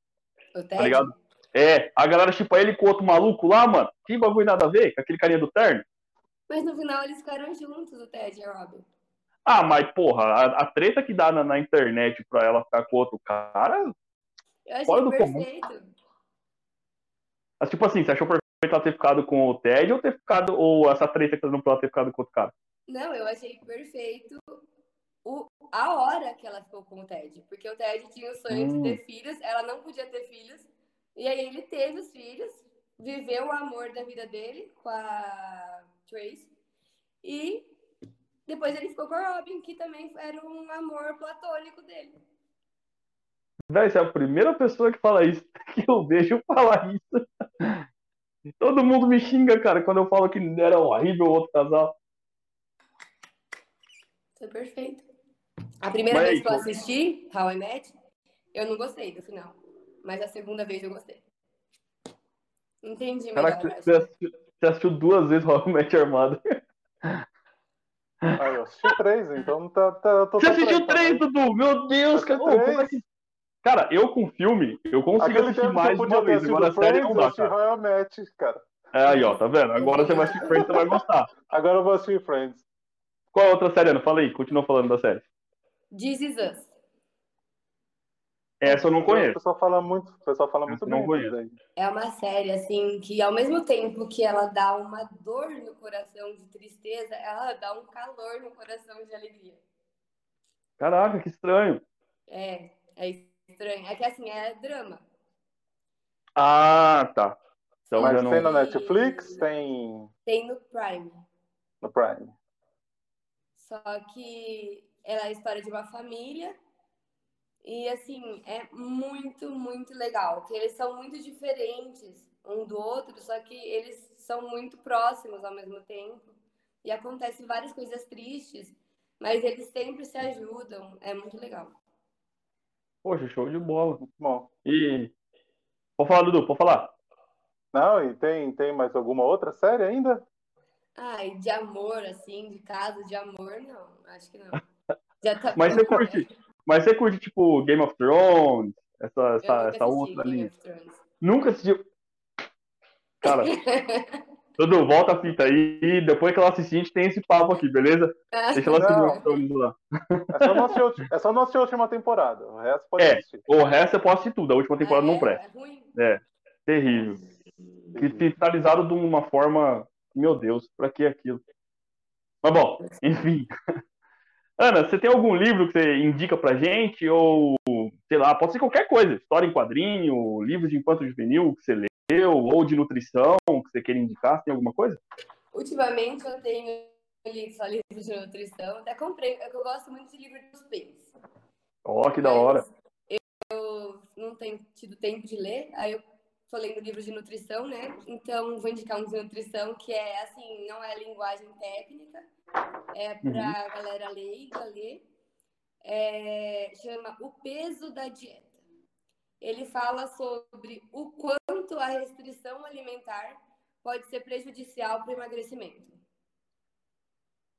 S3: O
S2: Tá ligado? É, a galera chipa ele com o outro maluco lá, mano. Que bagulho nada a ver com aquele carinha do terno.
S3: Mas no final eles ficaram juntos, o Ted e a Robin.
S2: Ah, mas porra, a, a treta que dá na, na, internet pra ela ficar com outro cara.
S3: Eu achei perfeito.
S2: Mas, tipo assim, você achou perfeito ela ter ficado com o Ted ou ter ficado. Ou essa treta que tá dando pra ela ter ficado com outro cara?
S3: Não, eu achei perfeito o, a hora que ela ficou com o Ted. Porque o Ted tinha o sonho hum. de ter filhos, ela não podia ter filhos. E aí ele teve os filhos, viveu o amor da vida dele com a Trace. E depois ele ficou com a Robin, que também era um amor platônico dele.
S2: Véi, você é a primeira pessoa que fala isso, que eu vejo falar isso. Todo mundo me xinga, cara, quando eu falo que era horrível o outro casal.
S3: Foi perfeito. A primeira Mas, vez que eu assisti How I Met, eu não gostei do final. Mas a segunda vez eu gostei. Entendi melhor.
S2: Caraca, você, assistiu, você assistiu duas vezes How I Met Armada.
S1: Ah, eu assisti três, então tá. tá
S2: você assistiu três, Dudu? Meu Deus, cara. Como é que... Cara, eu com filme, eu consigo Aquele assistir mais de uma vez. Agora a série não dá, cara.
S1: Royal Match, cara.
S2: É, aí, ó, tá vendo? Agora você vai assistir Friends, você vai gostar.
S1: Agora eu vou assistir Friends.
S2: Qual é outra série, Ana? Fala aí, continua falando da série.
S3: This Is Us.
S2: Essa eu não conheço. O
S1: pessoal fala muito, o pessoal fala muito
S2: não conheço.
S3: É uma série, assim, que ao mesmo tempo que ela dá uma dor no coração de tristeza, ela dá um calor no coração de alegria.
S2: Caraca, que estranho.
S3: É, é estranho. É que, assim, é drama.
S2: Ah, tá.
S1: Então, Mas não... tem no Netflix? Tem...
S3: Tem no Prime.
S1: No Prime.
S3: Só que ela é a história de uma família e assim, é muito, muito legal. Que eles são muito diferentes um do outro, só que eles são muito próximos ao mesmo tempo. E acontecem várias coisas tristes, mas eles sempre se ajudam. É muito legal.
S2: Poxa, show de bola. Muito bom. E. Pode falar, Dudu, pode falar.
S1: Não, e tem, tem mais alguma outra série ainda?
S3: Ai, de amor, assim, de casa de amor, não. Acho que não.
S2: Tá Mas você curte, mas você curte, tipo, Game of Thrones? Essa, essa, essa outra ali? Nunca assistiu? Cara, tudo volta a fita aí. Depois que ela assistir, a gente tem esse papo aqui, beleza?
S3: Ah,
S2: Deixa ela assistir
S1: lá. É só, nossa, é só nossa última temporada. O resto pode
S2: é,
S1: assistir.
S2: O resto eu posso assistir tudo. A última temporada
S3: ah,
S2: não
S3: é?
S2: presta.
S3: É ruim?
S2: É, terrível. Cristalizado de uma forma. Meu Deus, pra que aquilo? Mas bom, enfim. Ana, você tem algum livro que você indica pra gente? Ou, sei lá, pode ser qualquer coisa. História em quadrinho, livros de infanto juvenil que você leu, ou de nutrição que você queira indicar. Você tem alguma coisa?
S3: Ultimamente eu tenho lido só livros de nutrição. Até comprei, eu gosto muito de livro de suspense.
S2: Ó, oh, que da hora.
S3: Eu não tenho tido tempo de ler, aí eu tô lendo livros de nutrição, né? Então vou indicar um de nutrição que é assim, não é linguagem técnica, é para uhum. galera leiga ler. É, chama O Peso da Dieta. Ele fala sobre o quanto a restrição alimentar pode ser prejudicial para o emagrecimento.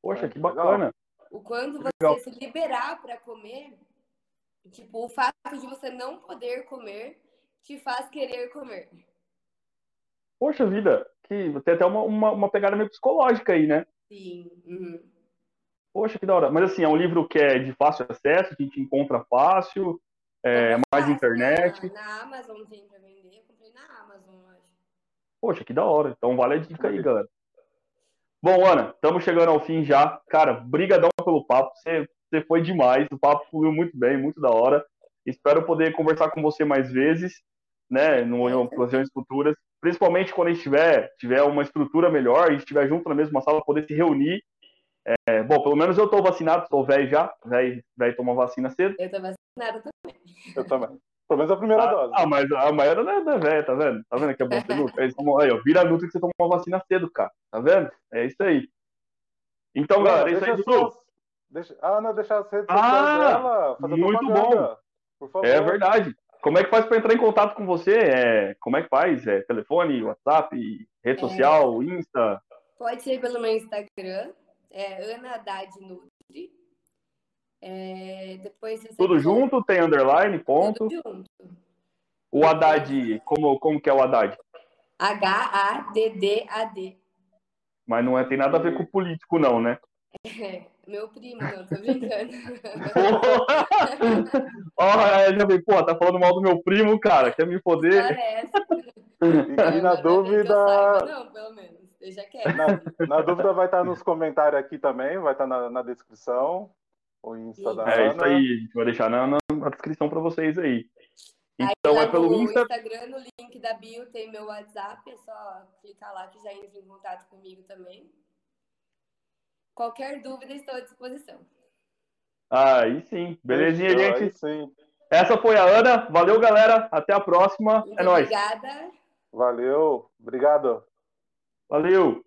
S2: Poxa, que bacana!
S3: O quanto você Legal. se liberar para comer, tipo, o fato de você não poder comer te faz querer comer.
S2: Poxa vida, que tem até uma, uma, uma pegada meio psicológica aí, né?
S3: Sim. Uhum.
S2: Poxa, que da hora. Mas assim, é um livro que é de fácil acesso, que a gente encontra fácil, é, mais fácil, internet.
S3: Na, na, Amazon tem pra vender, eu comprei na Amazon, acho.
S2: Poxa, que da hora. Então vale a dica aí, galera. Bom, Ana, estamos chegando ao fim já. Cara, brigadão pelo papo. Você, você foi demais. O papo fluiu muito bem, muito da hora. Espero poder conversar com você mais vezes, né, em ocasiões futuras. Principalmente quando a gente tiver, tiver uma estrutura melhor, a gente estiver junto na mesma sala, poder se reunir é, bom, pelo menos eu tô vacinado, sou velho já, velho, velho toma vacina cedo.
S3: Eu tô vacinado também.
S1: Eu também. Pelo menos a primeira
S2: ah,
S1: dose.
S2: Ah, mas a maioria não é, velha, tá vendo? Tá vendo que é bom ser Nutra? Eles tomam, aí, ó, vira Nutra que você toma uma vacina cedo, cara. Tá vendo? É isso aí. Então, galera, é isso aí, Dudu.
S1: deixa, a Ana deixar as redes sociais ah, dela, fazer
S2: muito bom. Por favor. É verdade. Como é que faz para entrar em contato com você? É, como é que faz? É, telefone, WhatsApp, rede é, social, Insta?
S3: Pode ser pelo meu Instagram, é Ana Haddad Nutri. É, depois
S2: Tudo junto? Tem underline, ponto? Tudo junto. O Haddad, como, como que é o Haddad?
S3: H-A-D-D-A-D.
S2: Mas não é, tem nada a ver com político, não, né?
S3: É, meu primo, não, tô brincando.
S2: Ó, oh, já vem, pô, tá falando mal do meu primo, cara, quer me foder?
S3: Parece.
S1: E, e na dúvida.
S3: Saiba, não, pelo menos. Deixa quieto.
S1: Na, na, dúvida vai estar nos comentários aqui também, vai estar na, na descrição. O Insta da
S2: É isso aí, a gente vai deixar na, na descrição para vocês aí. Então
S3: aí,
S2: é pelo
S3: no
S2: Insta...
S3: Instagram, no link da bio tem meu WhatsApp, é só clicar lá que já entra em contato comigo também. Qualquer dúvida, estou à disposição.
S2: Aí sim. Belezinha, gente. Aí sim. Essa foi a Ana. Valeu, galera. Até a próxima.
S3: Muito
S2: é nóis.
S3: Obrigada.
S1: Valeu. Obrigado.
S2: Valeu!